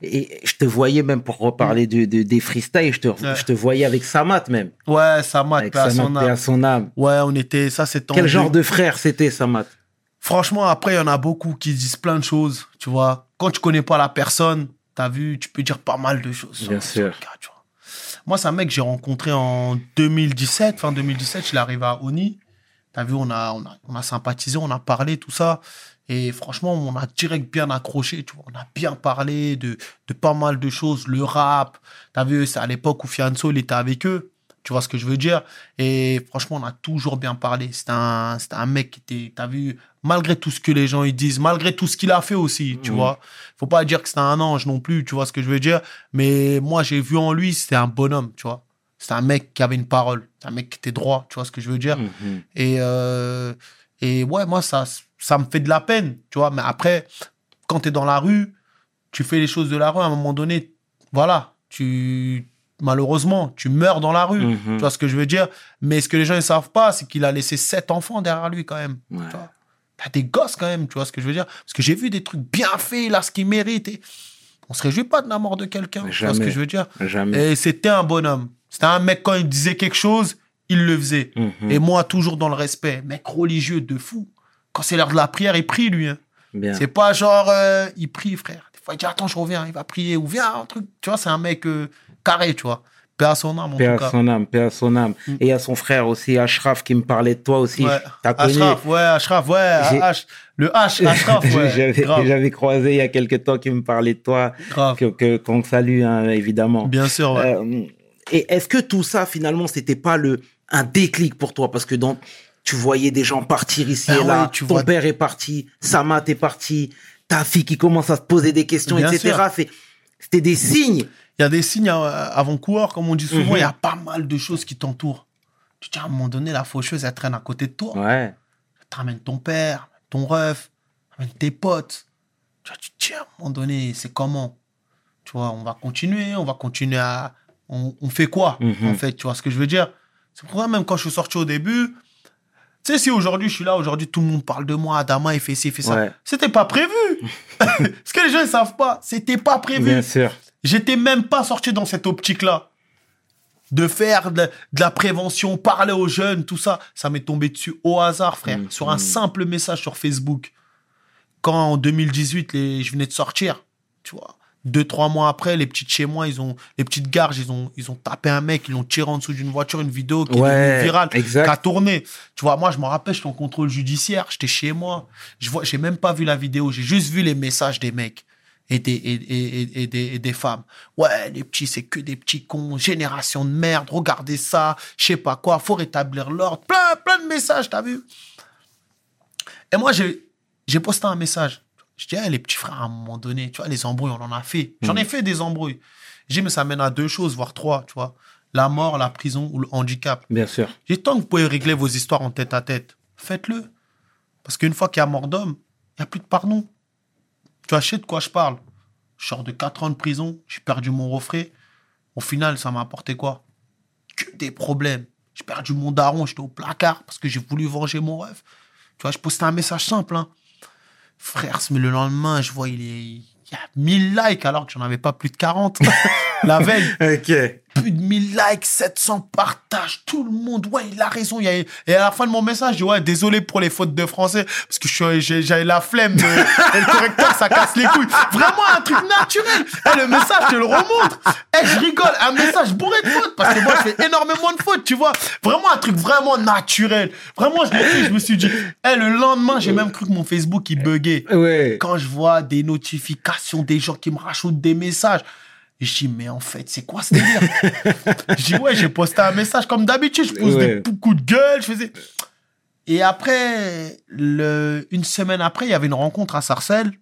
Et je te voyais même pour reparler de, de- des freestyles, je te, Ouais. je te voyais avec Samat même. Ouais, ça m'a Avec à Samat, son paix à âme. son âme. Ouais, on était, ça c'est Quel genre de frère c'était Samat? Franchement, après, il y en a beaucoup qui disent plein de choses, tu vois. Quand tu connais pas la personne, t'as vu, tu peux dire pas mal de choses. Bien sûr. tu vois. Moi, c'est un mec que j'ai rencontré en 2017, fin 2017, il est arrivé à Oni. T'as vu, on a, on, a, on a sympathisé, on a parlé, tout ça. Et franchement, on a direct bien accroché, tu vois. On a bien parlé de, de pas mal de choses, le rap. T'as vu, c'est à l'époque où Fianso, il était avec eux. Tu vois ce que je veux dire? Et franchement, on a toujours bien parlé. C'était un, un mec qui était, t'as vu, malgré tout ce que les gens ils disent, malgré tout ce qu'il a fait aussi, tu Mhm. vois. Faut pas dire que c'était un ange non plus, tu vois ce que je veux dire Mais moi, j'ai vu en lui, c'était un bonhomme, tu vois. C'était un mec qui avait une parole. C'est un mec qui était droit, tu vois ce que je veux dire Mhm. et, euh, et ouais, moi, ça, ça me fait de la peine, tu vois. Mais après, quand tu es dans la rue, tu fais les choses de la rue, à un moment donné, voilà, tu malheureusement, tu meurs dans la rue. Mhm. Tu vois ce que je veux dire Mais ce que les gens ne savent pas, c'est qu'il a laissé sept enfants derrière lui quand même. Ouais. Tu vois des gosses quand même, tu vois ce que je veux dire Parce que j'ai vu des trucs bien faits, là, ce qu'il mérite. Et on se réjouit pas de la mort de quelqu'un. Tu vois ce que je veux dire Jamais. Et c'était un bonhomme. C'était un mec, quand il disait quelque chose, il le faisait. Mhm. Et moi, toujours dans le respect. Mec religieux de fou. Quand c'est l'heure de la prière, il prie, lui. hein. C'est pas genre, euh, il prie, frère. Des fois, il dit, attends, je reviens, il va prier. Ou viens, un truc. Tu vois, c'est un mec euh, carré, tu vois. Paix à son âme, en Paix tout cas. son âme, paix à son âme. Mm. Et il y a son frère aussi, Ashraf, qui me parlait de toi aussi. Ouais. T'as connu. Ashraf, ouais, Ashraf, ouais. H, le H, Ashraf, ouais. J'avais croisé il y a quelques temps qui me parlait de toi, grave. que que- qu'on salue hein, évidemment. Bien sûr, ouais. Euh, et est-ce que tout ça finalement c'était pas le un déclic pour toi? Parce que dans tu voyais des gens partir ici Ah et là, tu ton vois- père est parti, Samat est parti, ta fille qui commence à se poser des questions, Bien etc. C'était des signes. Il y a des signes euh, avant-coureurs, comme on dit souvent, Mhm. il y a pas mal de choses qui t'entourent. Tu te dis, à un moment donné, la faucheuse, elle traîne à côté de toi. Ouais. Tu ramènes ton père, ton ref, ramène tes potes. Tu vois, tu te dis, à un moment donné, c'est comment? Tu vois, on va continuer, on va continuer à. On, on fait quoi, Mhm. en fait Tu vois ce que je veux dire? C'est pour ça, même quand je suis sorti au début, tu sais, si aujourd'hui je suis là, aujourd'hui tout le monde parle de moi, Adama, il fait ci, il fait ça. Ouais. C'était pas prévu. Ce que les gens ne savent pas, c'était pas prévu. Bien sûr. J'étais même pas sorti dans cette optique-là. De faire de, de la prévention, parler aux jeunes, tout ça. Ça m'est tombé dessus au hasard, frère. Mhm. Sur un simple message sur Facebook. quand en 2018, les, je venais de sortir, tu vois, deux, trois mois après, les petites chez moi, ils ont, les petites garges, ils ont, ils ont tapé un mec, ils l'ont tiré en dessous d'une voiture, une vidéo qui est Ouais, devenue virale, qui a tourné. Tu vois, moi, je me rappelle, j'étais en contrôle judiciaire, j'étais chez moi. Je vois, j'ai même pas vu la vidéo, j'ai juste vu les messages des mecs et des, et, et, et- et des, et des femmes. Ouais, les petits, c'est que des petits cons, génération de merde, regardez ça, je sais pas quoi, faut rétablir l'ordre. Plein, plein de messages, t'as vu? Et moi, j'ai, j'ai posté un message. Je dis, les petits frères, à un moment donné, tu vois, les embrouilles, on en a fait. J'en ai fait des embrouilles. J'ai dit, mais ça mène à deux choses, voire trois, tu vois. La mort, la prison ou le handicap. Bien sûr. J'ai tant que vous pouvez régler vos histoires en tête à tête, faites-le. Parce qu'une fois qu'il y a mort d'homme, il n'y a plus de pardon. Tu vois, je sais de quoi je parle. Je sors de 4 ans de prison, j'ai perdu mon refrain. Au final, ça m'a apporté quoi? Que des problèmes. J'ai perdu mon daron, j'étais au placard parce que j'ai voulu venger mon rêve. Tu vois, je postais un message simple. Hein. Frère, mais le lendemain, je vois, il, est... il y a 1000 likes alors que j'en avais pas plus de 40. La veille Ok. plus de 1000 likes, 700 partages, tout le monde, ouais, il a raison. Il y a... Et à la fin de mon message, je dis, ouais, désolé pour les fautes de français, parce que je suis- j'ai- j'avais la flemme, de... et le correcteur, ça casse les couilles. Vraiment un truc naturel. Et le message, je le remonte. Et je rigole, un message bourré de fautes, parce que moi, je fais énormément de fautes, tu vois. Vraiment un truc vraiment naturel. Vraiment, je me suis dit, et le lendemain, j'ai même cru que mon Facebook, il buguait Ouais. quand je vois des notifications des gens qui me rajoutent des messages, je dis, mais en fait, c'est quoi ce délire Je dis, ouais, j'ai posté un message comme d'habitude, je pose Ouais. des coups de gueule, je faisais... Et après, le... une semaine après, il y avait une rencontre à Sarcelles,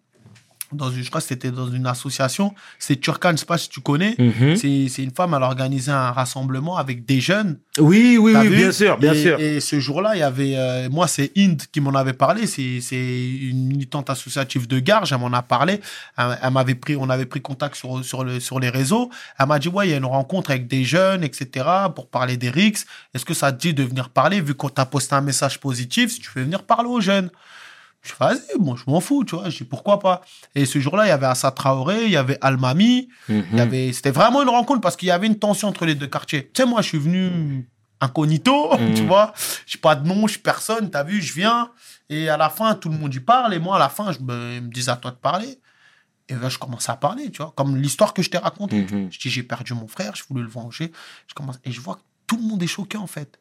dans une, je crois que c'était dans une association, c'est Turkan, je sais pas si tu connais, Mhm. c'est c'est une femme, elle a organisé un rassemblement avec des jeunes, Oui, oui, oui, vu bien sûr, bien et, sûr. Et ce jour-là, il y avait, euh, moi, c'est Inde qui m'en avait parlé. C'est, c'est une militante associative de Garges. Elle m'en a parlé. Elle, elle m'avait pris, on avait pris contact sur, sur, le, sur les réseaux. Elle m'a dit, ouais, il y a une rencontre avec des jeunes, etc., pour parler des RICS. Est-ce que ça te dit de venir parler, vu qu'on t'a posté un message positif, si tu veux venir parler aux jeunes? Je dis, vas-y, moi, je m'en fous, tu vois. Je dis, pourquoi pas? Et ce jour-là, il y avait Assa Traoré, il y avait Almami, il y Mhm. avait, c'était vraiment une rencontre parce qu'il y avait une tension entre les deux quartiers. Tu sais, moi, je suis venu incognito, Mhm. tu vois. J'ai pas de nom, je suis personne, t'as vu, je viens. Et à la fin, tout le monde y parle. Et moi, à la fin, je me, ils me dis à toi de parler. Et là, je commence à parler, tu vois. Comme l'histoire que je t'ai racontée. Mhm. Je dis, j'ai perdu mon frère, je voulais le venger. Je commence, et je vois que tout le monde est choqué, en fait.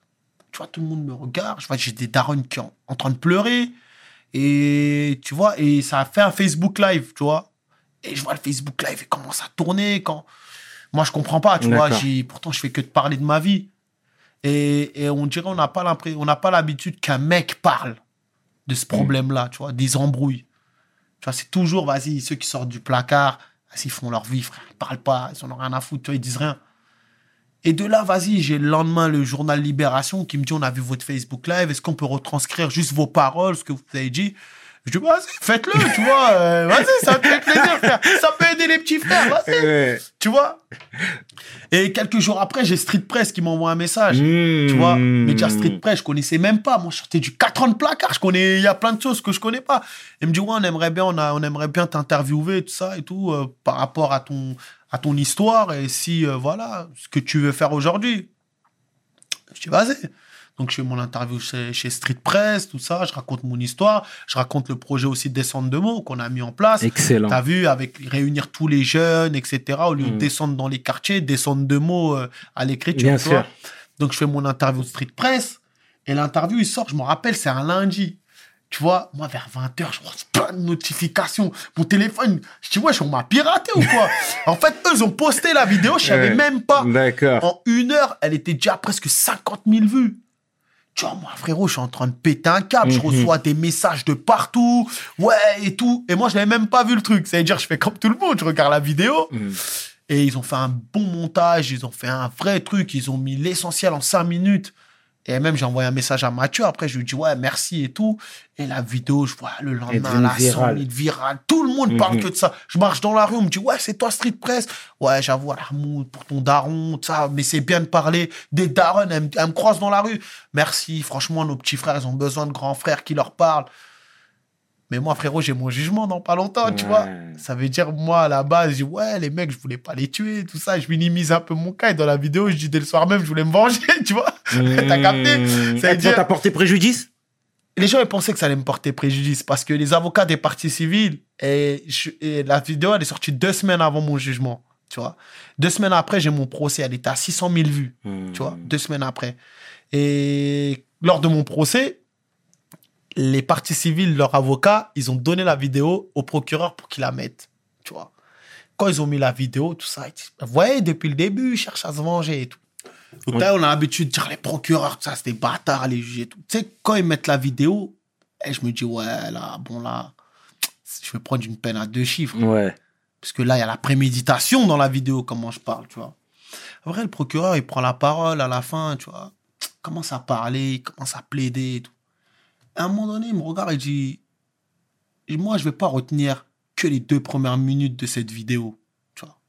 Tu vois, tout le monde me regarde. Je vois, j'ai des darons qui sont en train de pleurer. Et tu vois, et ça a fait un Facebook Live, tu vois. Et je vois le Facebook Live, il commence à tourner quand. Moi, je comprends pas, tu vois. Pourtant, je fais que de parler de ma vie. Et, et on dirait, on n'a pas on n'a pas l'habitude qu'un mec parle de ce problème-là, tu vois, des embrouilles. Tu vois, c'est toujours, vas-y, ceux qui sortent du placard, ils font leur vie, frère. Ils parlent pas, ils en ont rien à foutre, tu vois, ils disent rien. Et de là, vas-y, j'ai le lendemain le journal Libération qui me dit on a vu votre Facebook Live, est-ce qu'on peut retranscrire juste vos paroles, ce que vous avez dit? Je dis, vas-y, faites-le, tu vois, euh, vas-y, ça me fait plaisir, frère. Ça peut aider les petits frères, vas-y, Ouais. tu vois? Et quelques jours après, j'ai Street Press qui m'envoie un message. Mhm. Tu vois, Média Street Press, je connaissais même pas. Moi, je sortais du 4 ans de placard. Je connais, il y a plein de choses que je connais pas. Il me dit, ouais, on aimerait bien, on, a, on aimerait bien t'interviewer, tout ça et tout, euh, par rapport à ton, à ton histoire et si, euh, voilà, ce que tu veux faire aujourd'hui. Je dis, vas-y. Donc, je fais mon interview chez, chez Street Press, tout ça. Je raconte mon histoire. Je raconte le projet aussi de Descente de mots qu'on a mis en place. Excellent. T'as vu, avec réunir tous les jeunes, etc., au lieu de Mm. descendre dans les quartiers, descendre de mots euh, à l'écriture. Bien sûr. Donc, je fais mon interview Street Press. Et l'interview, il sort, je me rappelle, c'est un lundi. Tu vois, moi, vers 20h, je reçois plein de notifications. Mon téléphone, je dis, ouais, on m'a piraté ou quoi? En fait, eux, ils ont posté la vidéo, je savais Ouais. même pas. D'accord. En une heure, elle était déjà à presque 50 000 vues. Tu vois, moi, frérot, je suis en train de péter un câble. Je Mhm. reçois des messages de partout. Ouais, et tout. Et moi, je n'avais même pas vu le truc. Ça veut dire, je fais comme tout le monde. Je regarde la vidéo. Mhm. Et ils ont fait un bon montage. Ils ont fait un vrai truc. Ils ont mis l'essentiel en 5 minutes. Et même, j'ai envoyé un message à Mathieu. Après, je lui dis, ouais, merci et tout. Et la vidéo, je vois le lendemain, la 100 virale. 000 virale. Tout le monde parle Mhm. que de ça. Je marche dans la rue, on me dit, ouais, c'est toi Street Press. Ouais, j'avoue, Armoud, pour ton daron, tout ça. Mais c'est bien de parler des darons. Elles me croisent dans la rue. Merci. Franchement, nos petits frères, ils ont besoin de grands frères qui leur parlent. Mais moi, frérot, j'ai mon jugement dans pas longtemps, tu vois. Ça veut dire, moi, à la base, je dis, ouais, les mecs, je voulais pas les tuer, tout ça. Je minimise un peu mon cas. Et dans la vidéo, je dis, dès le soir même, je voulais me venger, tu vois. T'as capté. Ça veut Et dire- t'as porté préjudice? Les gens ils pensaient que ça allait me porter préjudice parce que les avocats des parties civiles, et, je- et la vidéo, elle est sortie deux semaines avant mon jugement. Tu vois. Deux semaines après, j'ai mon procès. Elle était à 600 000 vues. Tu vois, deux semaines après. Et lors de mon procès, les parties civiles, leurs avocats, ils ont donné la vidéo au procureur pour qu'il la mette. Tu vois. Quand ils ont mis la vidéo, tout ça, ils disent, vous voyez, depuis le début, ils cherchent à se venger et tout. Donc, là, on a l'habitude de dire les procureurs, tout ça, c'est des bâtards, les juges et tout. Tu sais, quand ils mettent la vidéo, et je me dis, ouais, là, bon, là, je vais prendre une peine à deux chiffres. Ouais. Parce que là, il y a la préméditation dans la vidéo, comment je parle, tu vois. Après, le procureur, il prend la parole à la fin, tu vois. Il commence à parler, il commence à plaider et tout. À un moment donné, il me regarde et dit Moi, je vais pas retenir que les deux premières minutes de cette vidéo, tu vois.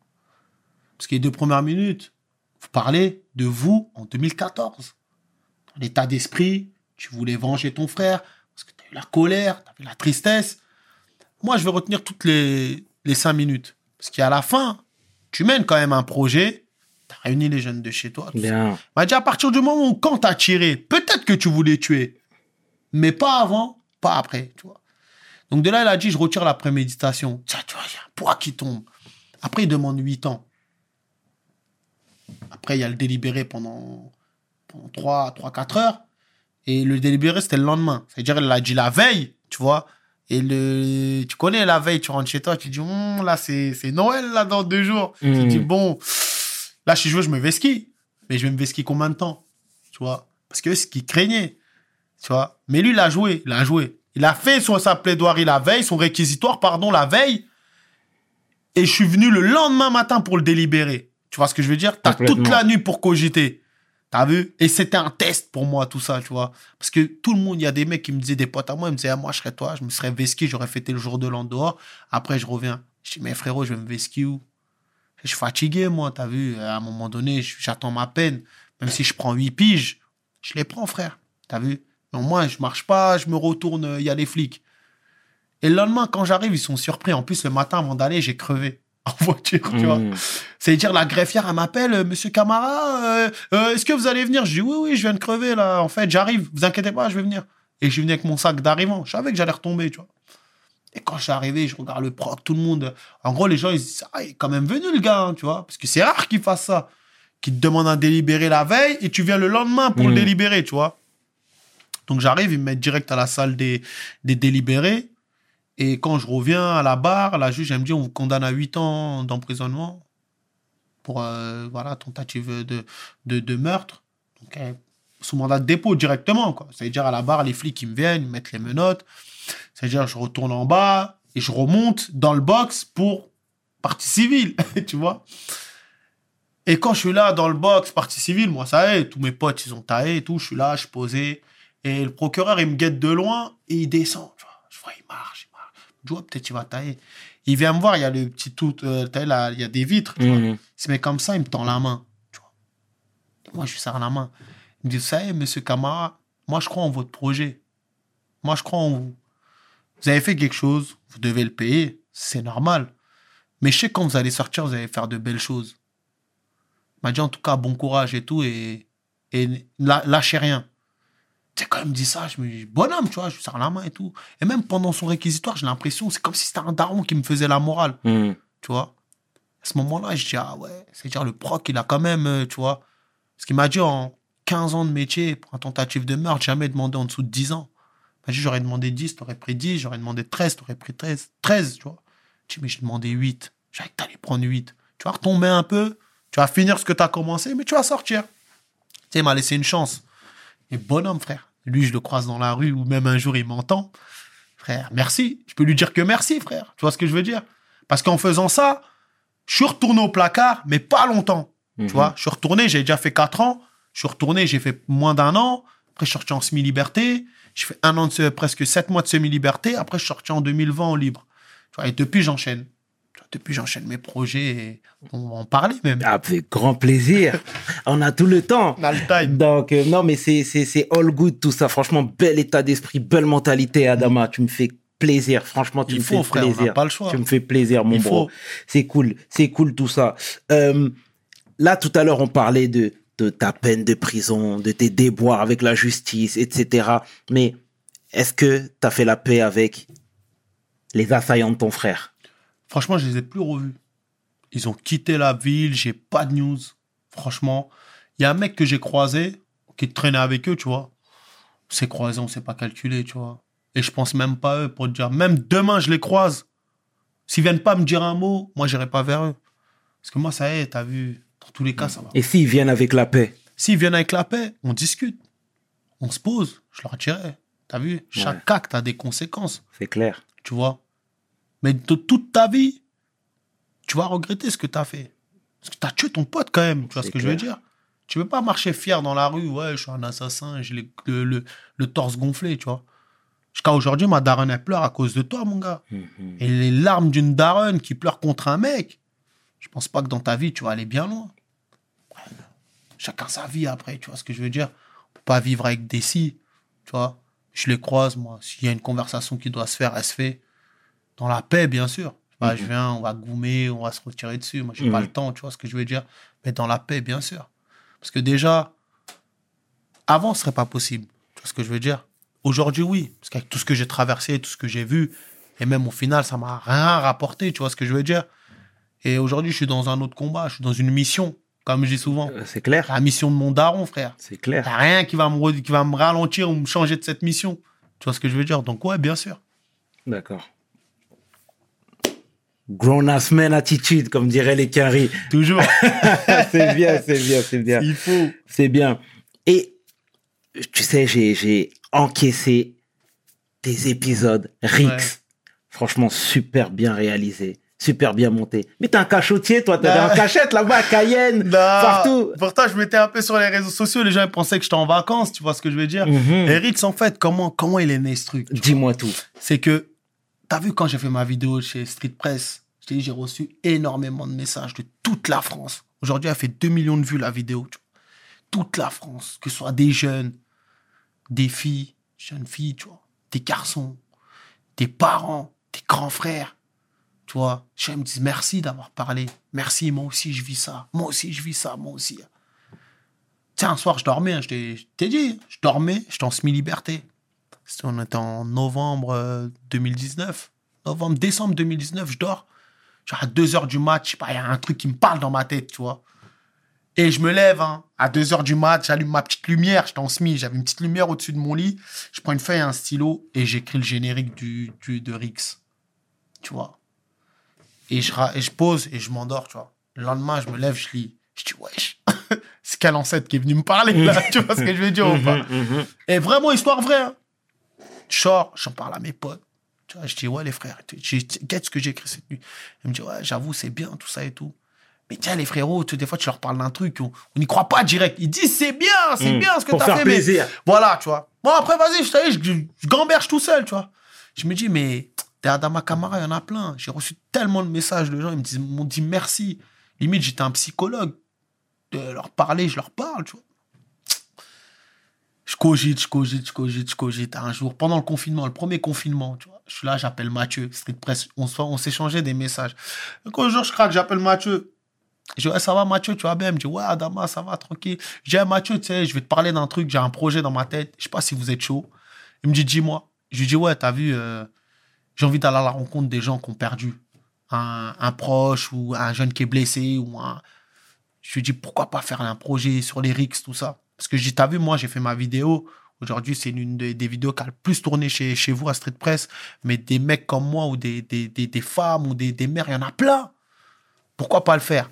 Parce que les deux premières minutes, vous parlez de vous en 2014. Dans l'état d'esprit, tu voulais venger ton frère, parce que tu as eu la colère, tu as eu la tristesse. Moi, je vais retenir toutes les, les cinq minutes. Parce qu'à la fin, tu mènes quand même un projet, tu as réuni les jeunes de chez toi. tout ça. Bien. m'a dit à partir du moment où quand t'as tiré, peut-être que tu voulais tuer, mais pas avant, pas après, tu vois. Donc de là, il a dit, je retire la préméditation. Tiens, tu vois, il y a un poids qui tombe. Après, il demande 8 ans. Après, il y a le délibéré pendant, pendant 3, 3, 4 heures. Et le délibéré, c'était le lendemain. C'est-à-dire, il l'a dit la veille, tu vois. Et le, tu connais la veille, tu rentres chez toi, tu dis, Hum, là, c'est c'est Noël, là, dans deux jours. Tu Mhm. dis, bon, là, si je veux, je me vesquille. Mais je vais me vesquiller combien de temps Tu vois? Parce que c'est ce qu'il craignait. Tu vois Mais lui, il a joué. Il a joué. Il a fait son, sa plaidoirie la veille, son réquisitoire, pardon, la veille. Et je suis venu le lendemain matin pour le délibérer. Tu vois ce que je veux dire? T'as toute la nuit pour cogiter. T'as vu? Et c'était un test pour moi, tout ça, tu vois. Parce que tout le monde, il y a des mecs qui me disaient, des potes à moi, ils me disaient, ah, moi, je serais toi, je me serais vesqué, j'aurais fêté le jour de l'an dehors. Après, je reviens. Je dis, mais frérot, je vais me vesquer où? Je suis fatigué, moi, t'as vu? À un moment donné, j'attends ma peine. Même si je prends 8 piges, je les prends, frère. T'as vu? Au moins, je marche pas, je me retourne, il y a les flics. Et le lendemain, quand j'arrive, ils sont surpris. En plus, le matin, avant d'aller, j'ai crevé en voiture, tu vois. Hmm. C'est-à-dire, la greffière, elle m'appelle, euh, Monsieur Camara, euh, euh, est-ce que vous allez venir? Je dis, oui, oui, je viens de crever, là. En fait, j'arrive, vous inquiétez pas, je vais venir. Et je suis venu avec mon sac d'arrivant. Je savais que j'allais retomber, tu vois. Et quand je suis arrivé, je regarde le proc, tout le monde. En gros, les gens, ils se disent, ah, il est quand même venu, le gars, hein, tu vois. Parce que c'est rare qu'il fasse ça. Qu'il te demande un délibéré la veille et tu viens le lendemain pour le Mhm. délibérer, tu vois. Donc j'arrive, ils me mettent direct à la salle des, des délibérés. Et quand je reviens à la barre, la juge, elle me dit, on vous condamne à 8 ans d'emprisonnement pour euh, voilà, tentative de, de, meurtre. Donc, sous mandat de dépôt directement. C'est-à-dire à la barre, les flics, ils me viennent, ils me mettent les menottes. C'est-à-dire, je retourne en bas et je remonte dans le box pour partie civile, tu vois. Et quand je suis là dans le box, partie civile, moi, ça y est, tous mes potes, ils ont taillé et tout. Je suis là, je suis posé. Et le procureur, il me guette de loin et il descend. Tu vois. Je vois, il marche, il marche. Je vois, peut-être il va tailler. Il vient me voir, il y a le petit tout, euh, là, il y a des vitres. Tu vois. Mhm. Il se met comme ça, il me tend la main. Tu vois. Et moi, je lui serre la main. Il me dit, vous savez, monsieur Camara, moi, je crois en votre projet. Moi, je crois en vous. Vous avez fait quelque chose, vous devez le payer, c'est normal. Mais je sais que quand vous allez sortir, vous allez faire de belles choses. Il m'a dit, en tout cas, bon courage et tout, et, et lâchez rien. Tu sais, quand il me dit ça, je me dis, bonhomme, tu vois, je lui serre la main et tout. Et même pendant son réquisitoire, j'ai l'impression, c'est comme si c'était un daron qui me faisait la morale Hmm. tu vois? À ce moment-là, je dis, ah ouais, c'est-à-dire le proc, il a quand même, euh, tu vois. Parce qu'il m'a dit, en 15 ans de métier, pour un tentative de meurtre, jamais demandé en dessous de 10 ans. Il m'a dit, j'aurais demandé 10, t'aurais pris 10, j'aurais demandé 13, t'aurais pris 13, 13, tu vois. Je dis, mais j'ai demandé 8. Je savais que t'allais prendre 8. Tu vas retomber un peu, tu vas finir ce que t'as commencé, mais tu vas sortir. Tu sais, il m'a laissé une chance. Et bonhomme, frère. Lui, je le croise dans la rue ou même un jour, il m'entend. Frère, merci. Je peux lui dire que merci, frère. Tu vois ce que je veux dire? Parce qu'en faisant ça, je suis retourné au placard, mais pas longtemps. Mhm. Tu vois, je suis retourné, j'ai déjà fait 4 ans. Je suis retourné, j'ai fait moins d'un an. Après, je suis sorti en semi-liberté. J'ai fait un an de presque 7 mois de semi-liberté. Après, je suis sorti en 2020 en libre. Tu vois, et depuis, j'enchaîne. Depuis, j'enchaîne mes projets. Et on va en parler même. Avec grand plaisir. On a tout le temps. On a le time. Donc, euh, non, mais c'est, c'est, c'est all good tout ça. Franchement, bel état d'esprit, belle mentalité, Adama. Tu me fais plaisir. Franchement, tu Il me faut, fais frère, on plaisir. pas le choix. Tu me fais plaisir, mon Il bro. faut. C'est cool. C'est cool tout ça. Euh, là, tout à l'heure, on parlait de, de ta peine de prison, de tes déboires avec la justice, etc. Mais est-ce que tu as fait la paix avec les assaillants de ton frère? Franchement, je les ai plus revus. Ils ont quitté la ville, j'ai pas de news. Franchement, il y a un mec que j'ai croisé qui traînait avec eux, tu vois. On s'est croisé, on s'est pas calculé, tu vois. Et je pense même pas à eux pour te dire. Même demain, je les croise. S'ils viennent pas me dire un mot, moi, j'irai pas vers eux. Parce que moi, ça y est, t'as vu, dans tous les cas, ça va. Et s'ils viennent avec la paix? S'ils viennent avec la paix, on discute. On se pose. Je leur dirai. T'as vu? Chaque acte a des conséquences, C'est clair. tu vois? Mais de toute ta vie, tu vas regretter ce que t'as fait. Parce que t'as tué ton pote quand même. Tu vois ce que je veux dire Tu veux pas marcher fier dans la rue. Ouais, je suis un assassin. J'ai le, le, le- le torse gonflé, tu vois. Jusqu'à aujourd'hui, ma daronne, elle pleure à cause de toi, mon gars. Mhm. Et les larmes d'une daronne qui pleure contre un mec, je pense pas que dans ta vie, tu vas aller bien loin. Chacun sa vie après, tu vois ce que je veux dire On peut pas vivre avec des si, tu vois. Je les croise, moi. S'il y a une conversation qui doit se faire, elle se fait. Dans la paix, bien sûr. Bah, Je viens, on va goumer, on va se retirer dessus. Moi, j'ai pas Mhm. le temps, tu vois ce que je veux dire Mais dans la paix, bien sûr. Parce que déjà, avant, ce serait pas possible. Tu vois ce que je veux dire? Aujourd'hui, oui. Parce qu'avec tout ce que j'ai traversé, tout ce que j'ai vu, et même au final, ça m'a rien rapporté, tu vois ce que je veux dire? Et aujourd'hui, je suis dans un autre combat, je suis dans une mission, comme je dis souvent. Euh, C'est clair. La mission de mon daron, frère. C'est Il clair. a rien qui va, me qui va me ralentir ou me changer de cette mission. Tu vois ce que je veux dire? Donc, ouais, bien sûr. D'accord. Grown ass man attitude, comme diraient les caries. Toujours. c'est bien, c'est bien, c'est bien. Il faut. C'est bien. Et tu sais, j'ai, encaissé des épisodes Rix. Ouais. Franchement, super bien réalisés, super bien montés. Mais t'es un cachotier, toi, t'es Non. en cachette là-bas à Cayenne, partout. Pourtant, je m'étais un peu sur les réseaux sociaux, les gens ils pensaient que j'étais en vacances, tu vois ce que je veux dire. Et Ritz, en fait, comment, comment il est né ce truc Dis-moi tout. C'est que, t'as vu quand j'ai fait ma vidéo chez Street Press, je j'ai reçu énormément de messages de toute la France. Aujourd'hui, elle fait 2 millions de vues la vidéo. Toute la France, que ce soit des jeunes, des filles, jeunes filles, tu vois, des garçons, des parents, des grands frères. Tu vois, ils me disent merci d'avoir parlé. Merci, moi aussi je vis ça. Moi aussi je vis ça, moi aussi. Tiens, un soir je dormais, hein, je t'ai je dit, je dormais, j'étais en semi-liberté. On était en novembre euh, 2019. Novembre, décembre 2019, je dors. Genre à 2 heures du match, je sais pas, il y a un truc qui me parle dans ma tête, tu vois. Et je me lève, hein, à 2 heures du mat, j'allume ma petite lumière, j'étais en semi, j'avais une petite lumière au-dessus de mon lit. Je prends une feuille et un stylo et j'écris le générique du, du, de Rix. Tu vois. Et je, et je pose et je m'endors, tu vois. Le lendemain, je me lève, je lis. Je dis, wesh, c'est quel ancêtre qui est venu me parler, là Tu vois ce que je veux dire ou pas? Et vraiment, histoire vraie. Hein. Je sors, j'en parle à mes potes. Tu vois, je dis, ouais, les frères, qu'est-ce que j'ai écrit cette nuit? Ils me disent, ouais, j'avoue, c'est bien, tout ça et tout. Mais tiens, les frérots, tu des fois, tu leur parles d'un truc, on n'y croit pas direct. Ils disent, c'est bien, c'est Mm. bien ce que Pour t'as faire fait. mais-. Voilà, tu vois. Bon, après, vas-y, je, dit, je, je gamberge tout seul, tu vois. Je me dis, mais des Adama Kamara, il y en a plein. J'ai reçu tellement de messages de gens, ils me disent- m'ont dit merci. Limite, j'étais un psychologue. De leur parler, je leur parle, tu vois. Je cogite, je cogite, je cogite, je cogite. Un jour, pendant le confinement, le premier confinement, tu vois, je suis là, j'appelle Mathieu, Street Press. On, s'échangeait des messages. Un jour, je craque, j'appelle Mathieu. Je dis, ça va, Mathieu, tu vas bien? Il me dit, ouais, Adama, ça va, tranquille. Je dis, Mathieu, tu sais, je vais te parler d'un truc, j'ai un projet dans ma tête. Je sais pas si vous êtes chaud. Il me dit, dis-moi. Je lui dis, ouais, t'as vu, euh, j'ai envie d'aller à la rencontre des gens qui ont perdu un, un proche ou un jeune qui est blessé ou un. Je lui dis, pourquoi pas faire un projet sur les RICS, tout ça. Parce que t'as vu, moi, j'ai fait ma vidéo. Aujourd'hui, c'est une des, vidéos qui a le plus tourné chez, vous à Street Press. Mais des mecs comme moi ou des, femmes ou des, mères, il y en a plein. Pourquoi pas le faire?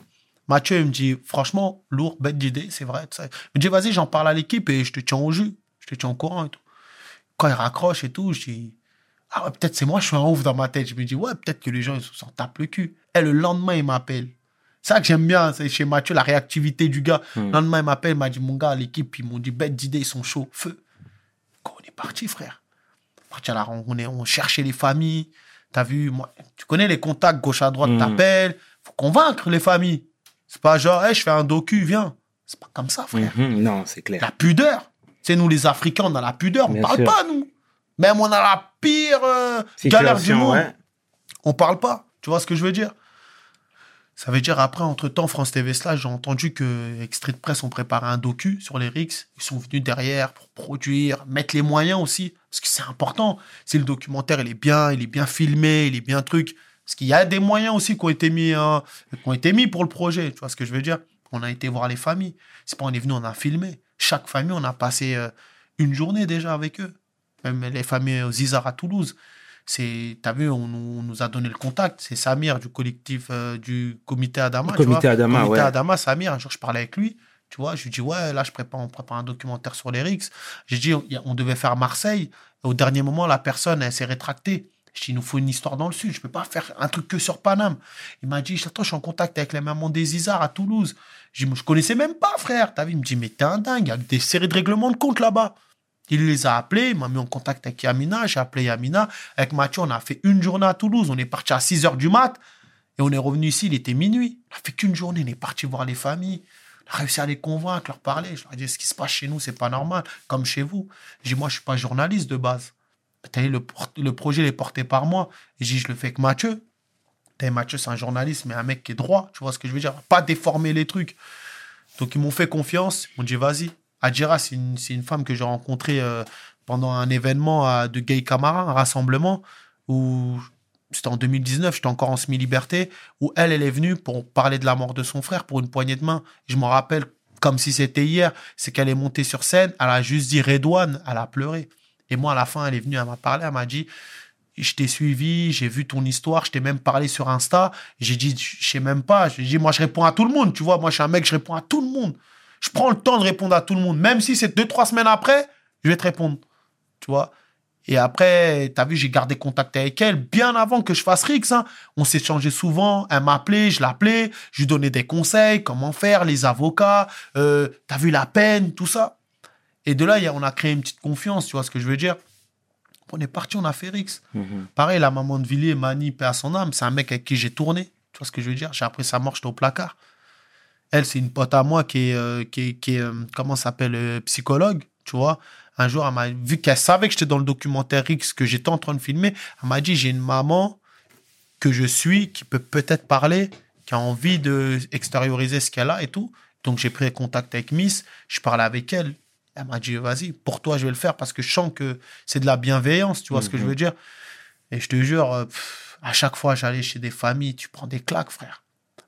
Mathieu, il me dit, franchement, lourd, bête d'idée, c'est vrai. Il me dit, vas-y, j'en parle à l'équipe et je te tiens au jus. Je te tiens au courant et tout. Quand il raccroche et tout, je dis, ah peut-être c'est moi, je suis un ouf dans ma tête. Je me dis, ouais, peut-être que les gens, ils s'en tapent le cul. Et le lendemain, il m'appelle. C'est ça que j'aime bien, c'est chez Mathieu, la réactivité du gars. Le lendemain, il m'appelle, il m'a dit, mon gars, l'équipe, ils m'ont dit, bête d'idée, ils sont chauds, feu. Quand on est parti, frère. Parti à la on, est, on cherchait les familles. T'as vu, moi, tu connais les contacts gauche à droite, Mhm. t'appelles. Faut convaincre les familles. C'est pas genre, hey, je fais un docu, viens. C'est pas comme ça, frère. Mhm. Non, c'est clair. La pudeur. Tu sais, nous, les Africains, on a la pudeur, on Bien parle sûr. pas, nous. Même on a la pire euh, galère du monde. ouais. On parle pas. Tu vois ce que je veux dire? Ça veut dire après, entre-temps, France TV Slash, j'ai entendu que Presse ont préparé un docu sur les Rix. Ils sont venus derrière pour produire, mettre les moyens aussi. Parce que c'est important. Si le documentaire, il est bien, il est bien filmé, il est bien truc. Parce qu'il y a des moyens aussi qui ont été mis, hein, pour le projet. Tu vois ce que je veux dire? On a été voir les familles. C'est pas on est venu, on a filmé. Chaque famille, on a passé euh, une journée déjà avec eux. Même les familles aux Zizar à Toulouse. C'est, t'as vu, on, nous- on nous a donné le contact. C'est Samir du collectif euh, du comité Adama. Le tu comité vois. Adama, comité ouais. Adama, Samir, un jour je parlais avec lui. Tu vois, je lui dis, ouais, là, je prépare, on prépare un documentaire sur les Rix. J'ai dit, on, on devait faire Marseille. Au dernier moment, la personne, elle s'est rétractée. Je dis, il nous faut une histoire dans le sud. Je peux pas faire un truc que sur Paname. Il m'a dit, attends, je suis en contact avec les mamans des Isards à Toulouse. Je dis, je connaissais même pas, frère. T'as vu? Il me dit, mais t'es un dingue. Il y a des séries de règlements de compte là-bas. Il les a appelés, il m'a mis en contact avec Yamina, j'ai appelé Yamina. Avec Mathieu, on a fait une journée à Toulouse. On est parti à 6 heures du mat et on est revenu ici, il était minuit. On a fait qu'une journée, on est parti voir les familles. On a réussi à les convaincre, leur parler. Je leur ai dit, ce qui se passe chez nous, c'est pas normal, comme chez vous. J'ai dit, moi, je suis pas journaliste de base. Le, le projet est porté par moi. Et j'ai dit, je le fais avec Mathieu. Vu, Mathieu, c'est un journaliste, mais un mec qui est droit. Tu vois ce que je veux dire? Pas déformer les trucs. Donc, ils m'ont fait confiance. Ils m'ont dit, vas-y. Adjira, c'est une, une femme que j'ai rencontrée euh, pendant un événement de Gay Camara, un rassemblement, où c'était en 2019, j'étais encore en semi-liberté, où elle, elle est venue pour parler de la mort de son frère pour une poignée de main. Je m'en rappelle comme si c'était hier. C'est qu'elle est montée sur scène, elle a juste dit Redouane, elle a pleuré. Et moi, à la fin, elle est venue, elle m'a parlé, elle m'a dit je t'ai suivi, j'ai vu ton histoire, je t'ai même parlé sur Insta. J'ai dit, je sais même pas. J'ai dit, moi, je réponds à tout le monde. Tu vois, moi, je suis un mec, je réponds à tout le monde. Je prends le temps de répondre à tout le monde. Même si c'est deux, trois semaines après, je vais te répondre. Tu vois? Et après, tu as vu, j'ai gardé contact avec elle bien avant que je fasse Rix. hein. On s'échangeait souvent. Elle m'appelait, je l'appelais. Je lui donnais des conseils, comment faire, les avocats. Euh, tu as vu la peine, tout ça. Et de là, on a créé une petite confiance, tu vois ce que je veux dire? On est parti, on a fait Rix. Mhm. Pareil, la maman de Villiers, Mani, paix à son âme, c'est un mec avec qui j'ai tourné. Tu vois ce que je veux dire? J'ai appris sa mort, j'étais au placard. Elle, c'est une pote à moi qui est, euh, qui est, qui est, euh, comment s'appelle, euh, psychologue, tu vois. Un jour, elle m'a vu qu'elle savait que j'étais dans le documentaire X, que j'étais en train de filmer. Elle m'a dit, j'ai une maman que je suis, qui peut peut-être parler, qui a envie de extérioriser ce qu'elle a et tout. Donc, j'ai pris contact avec Miss, je parlais avec elle. Elle m'a dit, vas-y, pour toi, je vais le faire parce que je sens que c'est de la bienveillance, tu vois ce que je veux dire. Et je te jure, pff, à chaque fois, j'allais chez des familles, tu prends des claques, frère.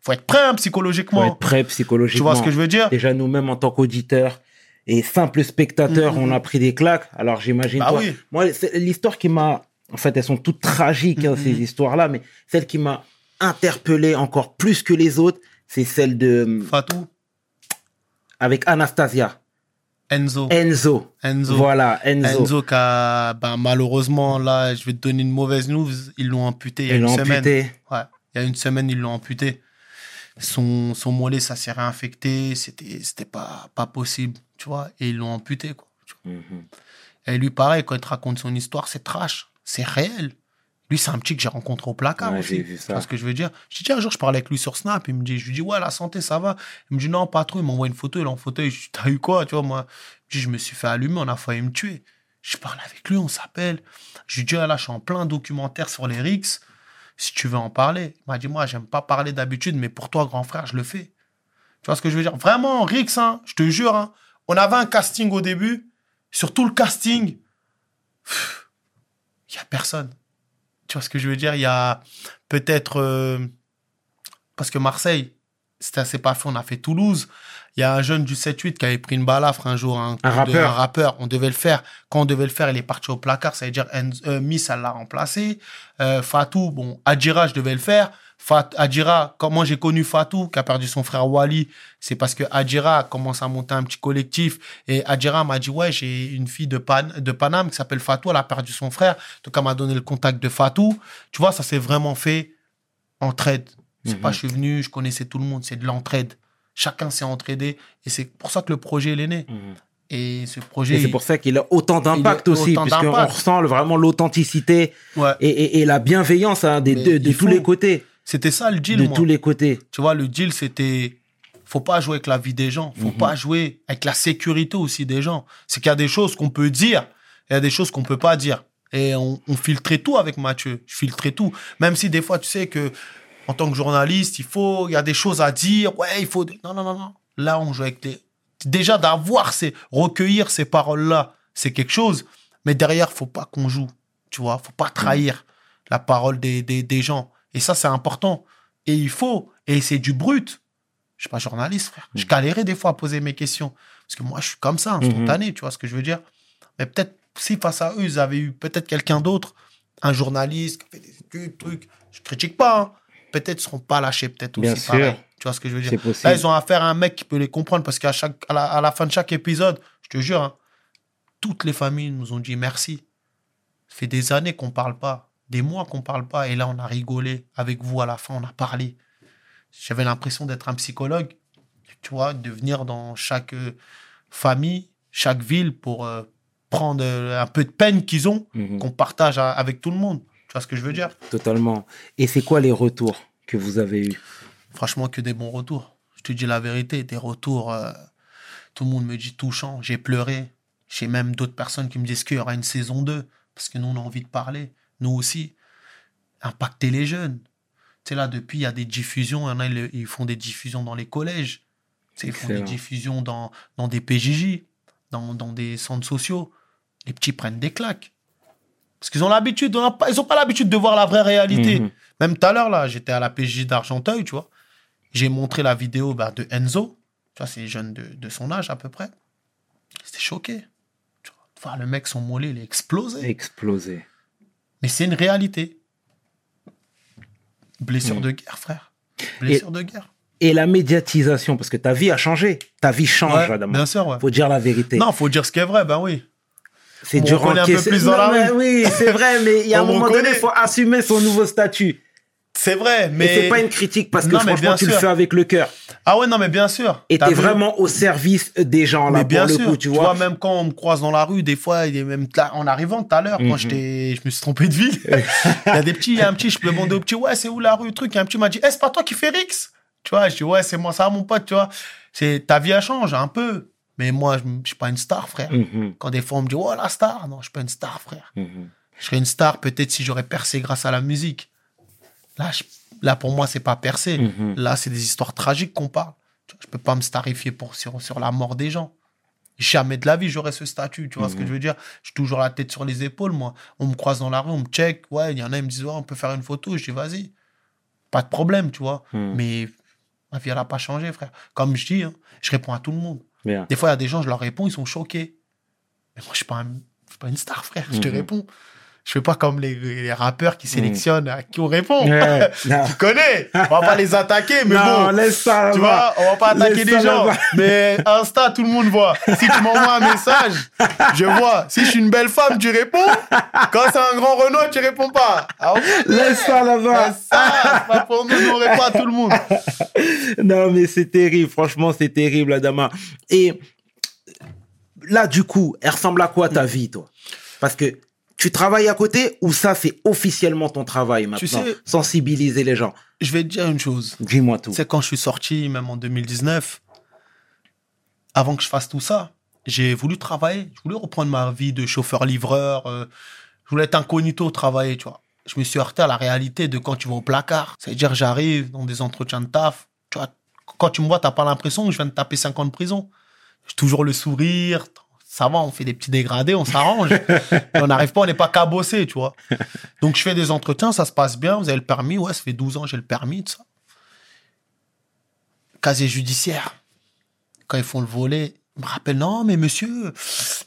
Faut être prêt hein, Faut psychologiquement. être prêt psychologiquement. Tu vois ce que je veux dire? Déjà, nous-mêmes, en tant qu'auditeurs et simples spectateurs, Mhm. on a pris des claques. Alors, j'imagine Bah toi. oui. Moi, c'est l'histoire qui m'a... En fait, elles sont toutes tragiques, hein, Mhm. ces histoires-là, mais celle qui m'a interpellé encore plus que les autres, c'est celle de... Fatou, Avec Anastasia. Enzo. Enzo. Enzo. Voilà, Enzo. Enzo, qui a, ben, malheureusement, là, je vais te donner une mauvaise news. Ils l'ont amputé il y a Ils une l'ont semaine. amputé. Ouais. Il y a une semaine, ils l'ont amputé. Son, son mollet, ça s'est réinfecté. C'était, pas, pas possible, tu vois. Et ils l'ont amputé, quoi. Mhm. Et lui, pareil, quand il te raconte son histoire, c'est trash. C'est réel. Lui, c'est un petit que j'ai rencontré au placard Ouais, j'ai vu ça. Tu vois ce que je veux dire Je dis, tiens, un jour, je parlais avec lui sur Snap. Il me dit, je lui dis, ouais, la santé, ça va. Il me dit, non, pas trop. Il m'envoie une photo. Il est en fauteuil. Je dis, t'as eu quoi Tu vois, moi, je dis, je me suis fait allumer. On a failli me tuer. Je parle avec lui, on s'appelle. Je lui dis, ah, là, je suis en plein documentaire sur les Rix. Si tu veux en parler. Il m'a dit, moi, j'aime pas parler d'habitude, mais pour toi, grand frère, je le fais. Tu vois ce que je veux dire? Vraiment, Rix, hein, je te jure, hein, on avait un casting au début. Sur tout le casting, il y a personne. Tu vois ce que je veux dire? Il y a peut-être... euh, parce que Marseille, c'était assez pas fait, on a fait Toulouse. Il y a un jeune du 7-8 qui avait pris une balafre un jour. Un, Un de- rappeur. un rappeur. On devait le faire. Quand on devait le faire, il est parti au placard. Ça veut dire euh, Miss, elle l'a remplacé. Euh, Fatou, bon, Adjira, je devais le faire. Fat, Adjira, comment j'ai connu Fatou, qui a perdu son frère Wally, c'est parce que Adjira commence à monter un petit collectif. Et Adjira m'a dit, ouais, j'ai une fille de, Pan, de Paname qui s'appelle Fatou, elle a perdu son frère. Donc, elle m'a donné le contact de Fatou. Tu vois, ça s'est vraiment fait entraide. C'est Mhm. pas, je suis venu, je connaissais tout le monde, c'est de l'entraide. Chacun s'est entraidé. Et c'est pour ça que le projet, il est né. Mhm. Et ce projet. Et c'est pour ça qu'il a autant d'impact aussi, puisqu'on ressent le- vraiment l'authenticité Ouais. et, et- et la bienveillance hein, des de il tous faut. les côtés. C'était ça le deal, De moi. tous les côtés. Tu vois, le deal, c'était. Faut pas jouer avec la vie des gens. Faut Mhm. pas jouer avec la sécurité aussi des gens. C'est qu'il y a des choses qu'on peut dire, et il y a des choses qu'on peut pas dire. Et on, on filtrait tout avec Mathieu. Je filtrais tout. Même si des fois, tu sais que En tant que journaliste, il faut, il y a des choses à dire. Ouais, il faut. Non, non, non, non. Là, on joue avec les. Déjà, d'avoir ces. recueillir ces paroles-là, c'est quelque chose. Mais derrière, faut pas qu'on joue. Tu vois, faut pas trahir la parole des, des, des gens. Et ça, c'est important. Et il faut. Et c'est du brut. Je suis pas journaliste, frère. Je galérais des fois à poser mes questions. Parce que moi, je suis comme ça, instantané, tu vois ce que je veux dire. Mais peut-être, si face à eux, ils avaient eu peut-être quelqu'un d'autre, un journaliste qui a fait des études, trucs, je critique pas, hein. Peut-être seront pas lâchés, peut-être Bien aussi sûr. pareil. Tu vois ce que je veux dire? Là, ils ont affaire à un mec qui peut les comprendre parce qu'à chaque, à la, à la fin de chaque épisode, je te jure, hein, toutes les familles nous ont dit merci. Ça fait des années qu'on parle pas, des mois qu'on parle pas, et là, on a rigolé avec vous à la fin, on a parlé. J'avais l'impression d'être un psychologue, tu vois, de venir dans chaque euh, famille, chaque ville pour euh, prendre euh, un peu de peine qu'ils ont, Mhm. qu'on partage à- avec tout le monde. Tu vois ce que je veux dire? Totalement. Et c'est quoi les retours que vous avez eus? Franchement, que des bons retours. Je te dis la vérité, des retours. euh, tout le monde me dit touchant. J'ai pleuré. J'ai même d'autres personnes qui me disent qu'il y aura une saison 2. Parce que nous, on a envie de parler. Nous aussi. Impacter les jeunes. Tu sais, là, depuis, il y a des diffusions. Il y en a, ils, font des diffusions dans les collèges. Tu sais, ils font des diffusions dans, dans des PJJ, dans, dans des centres sociaux. Les petits prennent des claques. Parce qu'ils ont l'habitude, on ils n'ont pas l'habitude de voir la vraie réalité. Mhm. Même tout à l'heure, là, j'étais à la PJ d'Argenteuil, tu vois. J'ai montré la vidéo bah, de Enzo. Tu vois, c'est jeune de, de son âge à peu près. C'était choqué. Tu vois, le mec, son mollet, il est explosé. Explosé. Mais c'est une réalité. Blessure Mhm. de guerre, frère. Blessure de guerre. Et la médiatisation, parce que ta vie a changé. Ta vie change, Ouais, bien sûr, ouais. Faut dire la vérité. Non, faut dire ce qui est vrai, ben oui. C'est dur reconnaît un peu encaisser- plus dans Non, la mais rue. Oui, c'est vrai, mais il y a un moment donné, il faut assumer son nouveau statut. C'est vrai, mais. Et c'est pas une critique parce que Non, franchement, tu le fais avec le cœur. Ah ouais, non, mais bien sûr. Et t'es vu vraiment au service des gens, là, Mais bien pour sûr, le coup, tu vois. même quand on me croise dans la rue, des fois, il est même en arrivant tout à l'heure, Mhm. quand je me suis trompé de ville. il y a des petits, il y a un petit, je peux demander au petit, ouais, c'est où la rue, truc. Il y a un petit m'a dit, eh, c'est pas toi qui fais Rix? Tu vois, je dis, ouais, c'est moi, ça, mon pote, tu vois. C'est, ta vie, elle change un peu. Mais moi, je je suis pas une star, frère. Mhm, Quand des fois, on me dit, oh, la star. Non, je suis pas une star, frère. mhm. Je serais une star peut-être si j'aurais percé grâce à la musique. Là, je- là pour moi, c'est pas percé. Mhm. Là, c'est des histoires tragiques qu'on parle. Je peux pas me starifier pour, sur, sur la mort des gens. Jamais de la vie, j'aurais ce statut. Tu vois ce que je veux dire? J'ai toujours la tête sur les épaules, moi. On me croise dans la rue, on me check. Ouais, il y en a, ils me disent, ouais, on peut faire une photo. Je dis, vas-y. Pas de problème, tu vois. Mhm. Mais ma vie, elle n'a pas changé, frère. Comme je dis, hein, je réponds à tout le monde. Bien. Des fois, il y a des gens, je leur réponds, ils sont choqués. Mais moi, je suis pas, un- je suis pas une star, frère. Je te Mhm. réponds. Je fais pas comme les, les rappeurs qui sélectionnent à qui on répond. Ouais, tu connais. On va pas les attaquer, mais non, bon. laisse ça Tu vois, on va pas attaquer des gens. Mais Insta, tout le monde voit. Si tu m'envoies un message, je vois. Si je suis une belle femme, tu réponds. Quand c'est un grand Renault, tu réponds pas. Ah, ok. Laisse ça là-bas. Ça, pas pour nous, nous, on répond à tout le monde. Non, mais c'est terrible. Franchement, c'est terrible, Adama. Et là, du coup, elle ressemble à quoi ta vie, toi? Parce que tu travailles à côté ou ça, c'est officiellement ton travail maintenant sais- Sensibiliser les gens? Je vais te dire une chose. Dis-moi tout. C'est quand je suis sorti, même en 2019, avant que je fasse tout ça, j'ai voulu travailler. Je voulais reprendre ma vie de chauffeur-livreur. euh, je voulais être incognito, travailler, tu vois. Je me suis heurté à la réalité de quand tu vas au placard. C'est-à-dire, j'arrive dans des entretiens de taf. Tu vois, quand tu me vois, t'as pas l'impression que je viens de taper 5 ans de prison. J'ai toujours le sourire. Ça va, on fait des petits dégradés, on s'arrange. On n'arrive pas, on n'est pas cabossé, tu vois. Donc, je fais des entretiens, ça se passe bien. Vous avez le permis. Ouais, ça fait 12 ans, j'ai le permis, tout ça casier judiciaire. Quand ils font le volet, ils me rappellent, non, mais monsieur,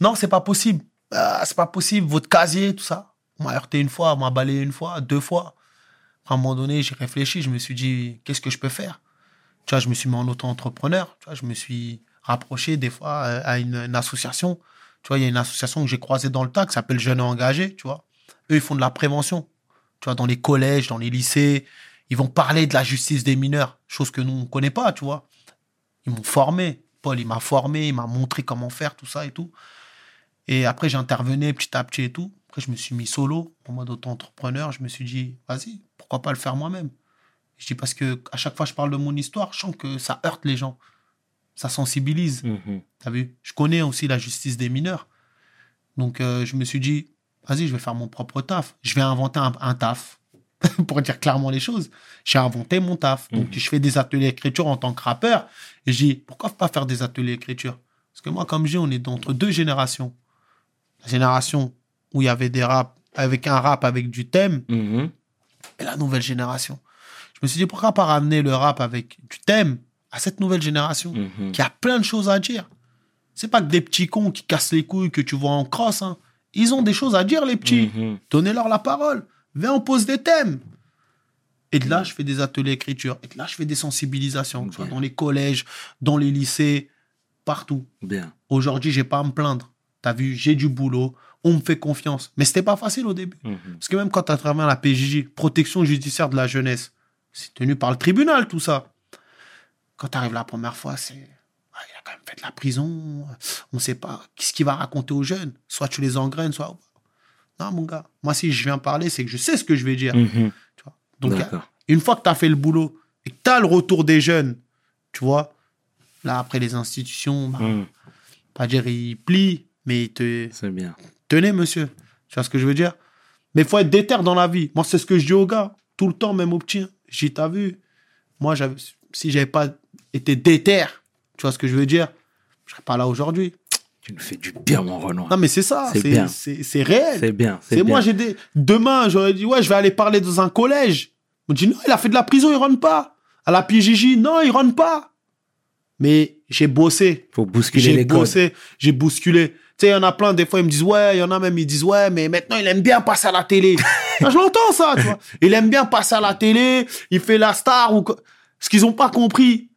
non, c'est pas possible. Ah, c'est pas possible, votre casier, tout ça. On m'a heurté une fois, on m'a balayé une fois, deux fois. À un moment donné, j'ai réfléchi, je me suis dit, qu'est-ce que je peux faire? Tu vois, je me suis mis en auto-entrepreneur. Tu vois, je me suis rapproché des fois euh, à une, une association. Tu vois, il y a une association que j'ai croisée dans le tas qui s'appelle Jeunes Engagés, tu vois. Eux, ils font de la prévention. Tu vois, dans les collèges, dans les lycées, ils vont parler de la justice des mineurs, chose que nous, on ne connaît pas, tu vois. Ils m'ont formé. Paul, il m'a formé, il m'a montré comment faire, tout ça et tout. Et après, j'intervenais petit à petit et tout. Après, je me suis mis solo, en mode auto-entrepreneur. Je me suis dit, vas-y, pourquoi pas le faire moi-même? Je dis parce que à chaque fois que je parle de mon histoire, je sens que ça heurte les gens. Ça sensibilise. Mhm. T'as vu? Je connais aussi la justice des mineurs. Donc, euh, je me suis dit, vas-y, je vais faire mon propre taf. Je vais inventer un, un taf. pour dire clairement les choses. J'ai inventé mon taf. Donc, je fais des ateliers d'écriture en tant que rappeur. Et j'ai dit, pourquoi pas faire des ateliers d'écriture? Parce que moi, comme je dis, on est entre deux générations. La génération où il y avait des raps avec un rap avec du thème Mhm. et la nouvelle génération. Je me suis dit, pourquoi pas ramener le rap avec du thème à cette nouvelle génération Mhm. qui a plein de choses à dire. C'est pas que des petits cons qui cassent les couilles que tu vois en crosse. hein. Ils ont des choses à dire, les petits. Mhm. Donnez-leur la parole. Viens, on pose des thèmes. Et de là, je fais des ateliers d'écriture. Et de là, je fais des sensibilisations, que ce soit dans les collèges, dans les lycées, partout. Bien. Aujourd'hui, j'ai pas à me plaindre. T'as vu, j'ai du boulot. On me fait confiance. Mais c'était pas facile au début. Mhm. Parce que même quand tu as travaillé à la PJJ, protection judiciaire de la jeunesse, c'est tenu par le tribunal, tout ça. Quand tu arrives la première fois, c'est. Ah, il a quand même fait de la prison. On ne sait pas. Qu'est-ce qu'il va raconter aux jeunes Soit tu les engraines, soit. Non, mon gars. Moi, si je viens parler, c'est que je sais ce que je vais dire. Mhm. Tu vois. Donc, une fois que tu as fait le boulot et que tu as le retour des jeunes, tu vois, là, après les institutions, bah, Mhm. pas dire ils plient, mais ils te, C'est bien. tenez, monsieur. Tu vois ce que je veux dire? Mais il faut être déter dans la vie. Moi, c'est ce que je dis aux gars, tout le temps, même aux petits. J'ai t'as vu? Moi, j'avais, si j'avais pas été déter, tu vois ce que je veux dire? Je serais pas là aujourd'hui. Tu nous fais du bien, mon Renoir. Non, mais c'est ça, C'est réel. C'est bien. C'est moi, j'ai des. Demain, j'aurais dit, ouais, je vais aller parler dans un collège. On me dit, non, il a fait de la prison, il rentre pas. À la PJJ, non, il rentre pas. Mais j'ai bossé. Faut bousculer J'ai les codes. bossé, j'ai bousculé. Tu sais, il y en a plein, des fois, ils me disent, ouais, il y en a même, ils disent, ouais, mais maintenant, il aime bien passer à la télé. Ah, je l'entends, ça, tu vois. Il aime bien passer à la télé, il fait la star ou quoi. Ce qu'ils ont pas compris,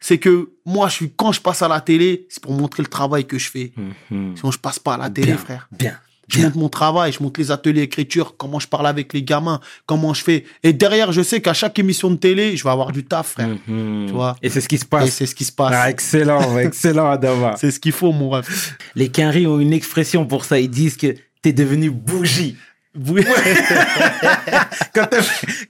c'est que moi, je suis, quand je passe à la télé, c'est pour montrer le travail que je fais. Mhm. Sinon, je passe pas à la télé, Bien. frère. Bien. Je Bien. montre mon travail, je montre les ateliers d'écriture, comment je parle avec les gamins, comment je fais. Et derrière, je sais qu'à chaque émission de télé, je vais avoir du taf, frère. Mhm. Tu vois. Et c'est ce qui se Et passe. c'est ce qui se passe. Ah, excellent, excellent, Adama. C'est ce qu'il faut, mon ref. Les Quinry ont une expression pour ça. Ils disent que t'es devenu bougie. Oui.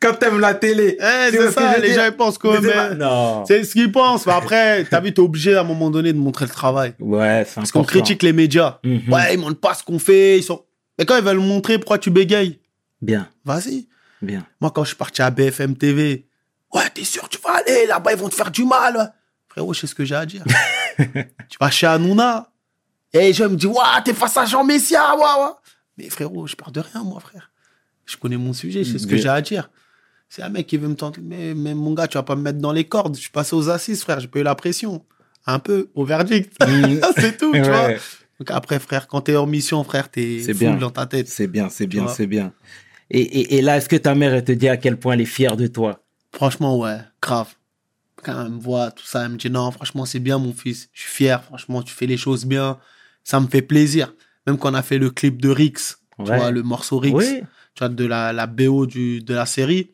Quand t'aimes, la télé. Eh, Tu vois c'est ce que ça, les gens ils pensent pas- mais- Non. c'est ce qu'ils pensent. Mais après, t'as vu, t'es obligé à un moment donné de montrer le travail. Ouais, c'est Parce qu'on critique les médias. Mhm. Ouais, ils montrent pas ce qu'on fait. Ils sont. Mais quand ils veulent montrer pourquoi tu bégayes, Bien, vas-y. bien. Moi, quand je suis parti à BFM TV, ouais, t'es sûr, tu vas aller là-bas, ils vont te faire du mal. Frérot, je sais ce que j'ai à dire. tu vas chez Hanouna. Et je me dis, ouais, t'es face à Jean Messia, ouais, ouais. Mais frérot, je pars de rien, moi, frère. Je connais mon sujet, je sais ce que j'ai à dire. C'est un mec qui veut me tenter. Mais, mais mon gars, tu vas pas me mettre dans les cordes. Je suis passé aux assises, frère. J'ai pas eu la pression. Un peu, au verdict. Mhm. c'est tout, tu Ouais. vois. Donc après, frère, quand t'es en mission, frère, t'es full bien. dans ta tête. C'est bien, c'est bien, c'est bien. Et, et, et là, est-ce que ta mère, elle te dit à quel point elle est fière de toi? Franchement, ouais, grave. Quand elle me voit, tout ça, elle me dit non, franchement, c'est bien, mon fils. Je suis fier, franchement, tu fais les choses bien. Ça me fait plaisir. Même quand on a fait le clip de Rix, tu vois, le morceau Rix, Oui. tu vois, de la, la BO du, de la série,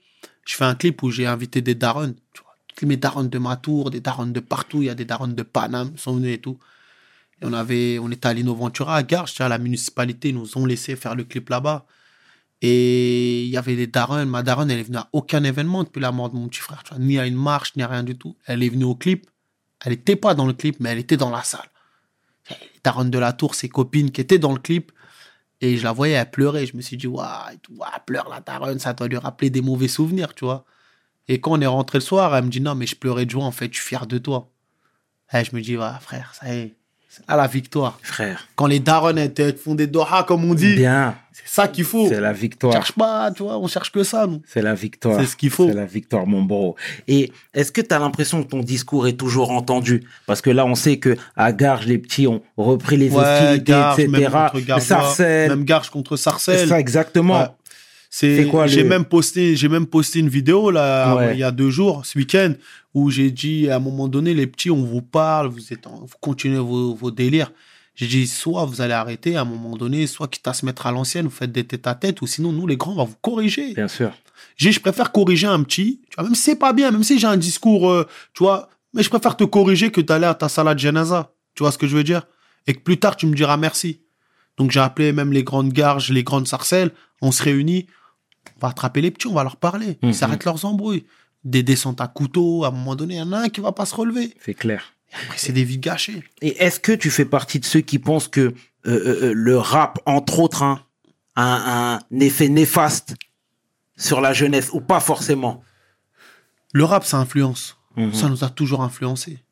je fais un clip où j'ai invité des darons, tu vois. Toutes mes darons de ma tour, des darons de partout, il y a des darons de Paname, ils sont venus et tout. Et on avait, on était à l'Innoventura, à Garges, tu vois, la municipalité, ils nous ont laissé faire le clip là-bas. Et il y avait des darons. Ma daronne, elle est venue à aucun événement depuis la mort de mon petit frère. Tu vois, ni à une marche, ni à rien du tout. Elle est venue au clip. Elle était pas dans le clip, mais elle était dans la salle. Les daronnes de la tour, ses copines qui étaient dans le clip. Et je la voyais, elle pleurait. Je me suis dit, waouh, pleure la daronne, ça doit lui rappeler des mauvais souvenirs, tu vois. Et quand on est rentré le soir, elle me dit, non, mais je pleurais de joie, en fait, je suis fier de toi. Et je me dis, ouais, frère, ça y est, c'est à la victoire. Frère. Quand les darons étaient- font des doha, comme on dit, Bien. C'est ça qu'il faut. C'est la On victoire. cherche pas, tu vois, on cherche que ça, nous. C'est la victoire. C'est ce qu'il faut. C'est la victoire, mon bro. Et est-ce que tu as l'impression que ton discours est toujours entendu? Parce que là, on sait que à Garges, les petits ont repris les hostilités, Garges, même etc. contre Gargeois, Sarcelles. Même Garges contre Sarcelles. Ça, exactement. Ouais. C'est C'est quoi, J'ai le- même posté, j'ai même posté une vidéo là Ouais. il y a deux jours, ce week-end, où j'ai dit à un moment donné, les petits, on vous parle, vous êtes, en- vous continuez vos, vos délires. J'ai dit soit vous allez arrêter à un moment donné, soit quitte à se mettre à l'ancienne, vous faites des têtes à tête, ou sinon nous les grands, on va vous corriger. Bien sûr. J'ai, je préfère corriger un petit, tu vois, même si c'est pas bien, même si j'ai un discours, euh, tu vois, mais je préfère te corriger que d'aller à ta salade janaza. Tu vois ce que je veux dire? Et que plus tard, tu me diras merci. Donc, j'ai appelé même les grandes garges, les grandes sarcelles, on se réunit, on va attraper les petits, on va leur parler. Mhm. Ils s'arrêtent leurs embrouilles. Des descentes à couteau, à un moment donné, il y en a un qui va pas se relever. C'est clair. Après, c'est des vies gâchées. Et est-ce que tu fais partie de ceux qui pensent que euh, euh, euh, le rap, entre autres, hein, a un, effet néfaste sur la jeunesse ou pas forcément? Le rap, ça influence. Mhm. Ça nous a toujours influencé.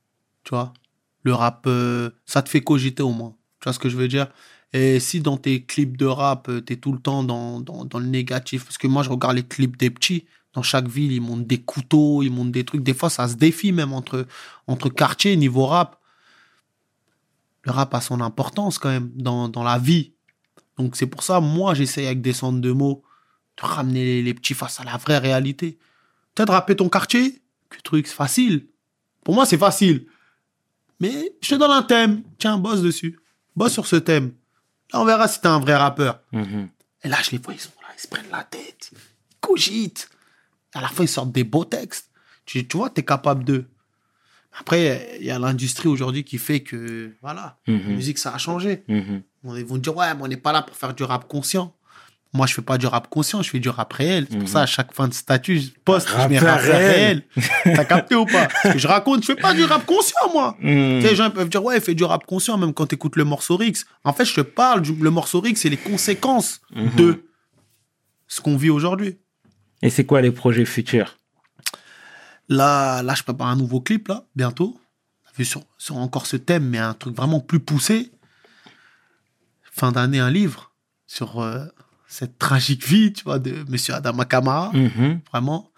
Tu vois Le rap, euh, ça te fait cogiter au moins. Tu vois ce que je veux dire? Et si dans tes clips de rap, tu es tout le temps dans, dans, dans le négatif, parce que moi, je regarde les clips des petits, dans chaque ville, ils montent des couteaux, ils montent des trucs. Des fois, ça se défie même entre, entre quartiers, niveau rap. Le rap a son importance quand même dans, dans la vie. Donc c'est pour ça, moi, j'essaye avec des centres de mots de ramener les, les petits face à la vraie réalité. Peut-être rapper ton quartier, que truc, c'est facile. Pour moi, c'est facile. Mais je te donne un thème. Tiens, bosse dessus. Bosse sur ce thème. Là, on verra si t'es un vrai rappeur. Mhm. Et là, je les vois, ils sont là, ils se prennent la tête. Ils cogitent. À la fin, ils sortent des beaux textes. Tu, tu vois, t'es capable de. Après, il y a l'industrie aujourd'hui qui fait que, voilà, la Mhm. musique, ça a changé. Mhm. Ils vont dire, ouais, mais on n'est pas là pour faire du rap conscient. Moi, je fais pas du rap conscient, je fais du rap réel. C'est pour Mhm. ça, à chaque fin de statut, je poste, je mets rap réel. réel. T'as capté ou pas? Parce que je raconte, je fais pas du rap conscient, moi. Mhm. Tu sais, Les gens peuvent dire, ouais, fais du rap conscient, même quand t'écoutes le morceau Rix. En fait, je te parle, du, le morceau Rix, c'est les conséquences Mhm. de ce qu'on vit aujourd'hui. Et c'est quoi les projets futurs? Là, là, je prépare un nouveau clip, là, bientôt. Vu sur, sur encore ce thème, mais un truc vraiment plus poussé. Fin d'année, un livre sur euh, cette tragique vie, tu vois, de Monsieur Adama Kamara, Mhm. vraiment.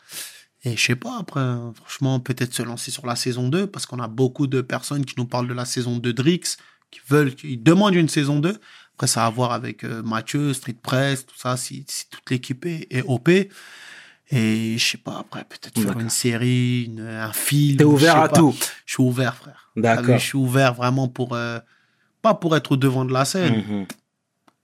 Et je sais pas, après, euh, franchement, peut-être se lancer sur la saison 2, parce qu'on a beaucoup de personnes qui nous parlent de la saison 2 de Drix, qui veulent, qui demandent une saison 2. Après, ça a à voir avec euh, Mathieu, Street Press, tout ça, si, si toute l'équipe est, est OP. Et je sais pas, après, peut-être faire D'accord. une série, une- un film. T'es ouvert à pas. tout. Je suis ouvert, frère. D'accord. T'as vu, Je suis ouvert vraiment pour. euh, pas pour être au devant de la scène, Mhm.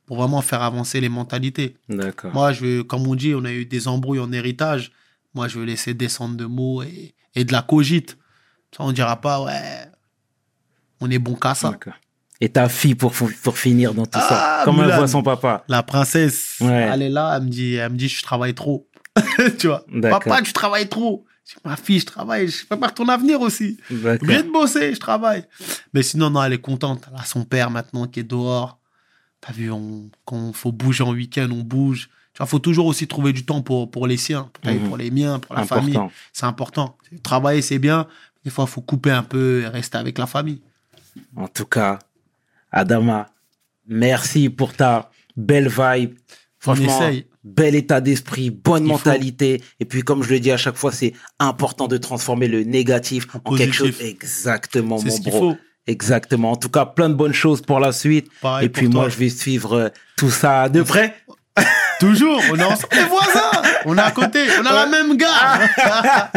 pour vraiment faire avancer les mentalités. D'accord. Moi, je comme on dit, on a eu des embrouilles en héritage. Moi, je veux laisser descendre de mots et, et de la cogite. Ça, on dira pas, ouais, on est bon qu'à ça. D'accord. Et ta fille pour, pour finir dans tout ça Ah, Comment elle voit son papa? La princesse, Ouais. elle est là, elle me dit, elle me dit, je travaille trop. tu vois. Papa, tu travailles trop. Je ma fille, je travaille, je prépare ton avenir aussi. Obligé de bosser, je travaille. Mais sinon, non, elle est contente. Elle a son père maintenant qui est dehors. T'as vu, on, quand il faut bouger en week-end, on bouge. Tu vois, faut toujours aussi trouver du temps pour, pour les siens, pour, Mhm. pour les miens, pour la Important. famille. C'est important. Travailler, c'est bien. Des fois, il faut couper un peu et rester avec la famille. En tout cas, Adama, merci pour ta belle vibe. Franchement, essaye. Bel état d'esprit, bonne faut. mentalité. Et puis, comme je le dis à chaque fois, c'est important de transformer le négatif en, En quelque chose. Exactement, mon ce bro. faut. Exactement. En tout cas, plein de bonnes choses pour la suite. Pareil Et puis, moi, je vais suivre euh, tout ça de près. Toujours, on est ensemble. Les voisins, on est à côté, on a la même gare.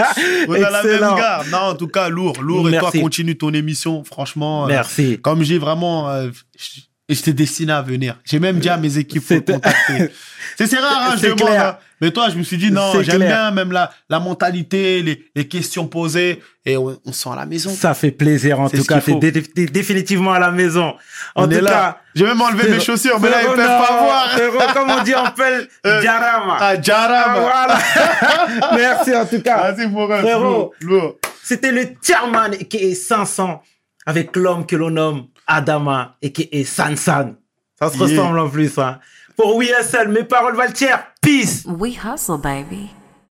on a la Excellent. même gare. Non, en tout cas, lourd, lourd. Et toi, continue ton émission. Franchement, euh, Merci. comme j'ai vraiment, euh, et j'étais destiné à venir. J'ai même dit à mes équipes de C'était- contacter. C'est rare, hein, je demande. hein. Mais toi, je me suis dit non, j'aime bien même la, la mentalité, les, les questions posées, et on, on sent à la maison. Ça fait plaisir, en tout cas. T'es faut. dé- t'es définitivement à la maison. En on est tout là. cas, J'ai même enlevé mes chaussures, mais là ils peuvent pas voir. comme on dit en Pel, Euh, Jarama. Ah, Jaram. Ah, voilà. Merci en tout cas. Lourd, lourd. C'était le Tierman qui est 500 avec l'homme que l'on nomme Adama et qui est Sansan. Ça se Yeah. ressemble en plus. Hein. Pour WSL, mes paroles valent Peace. We hustle, baby.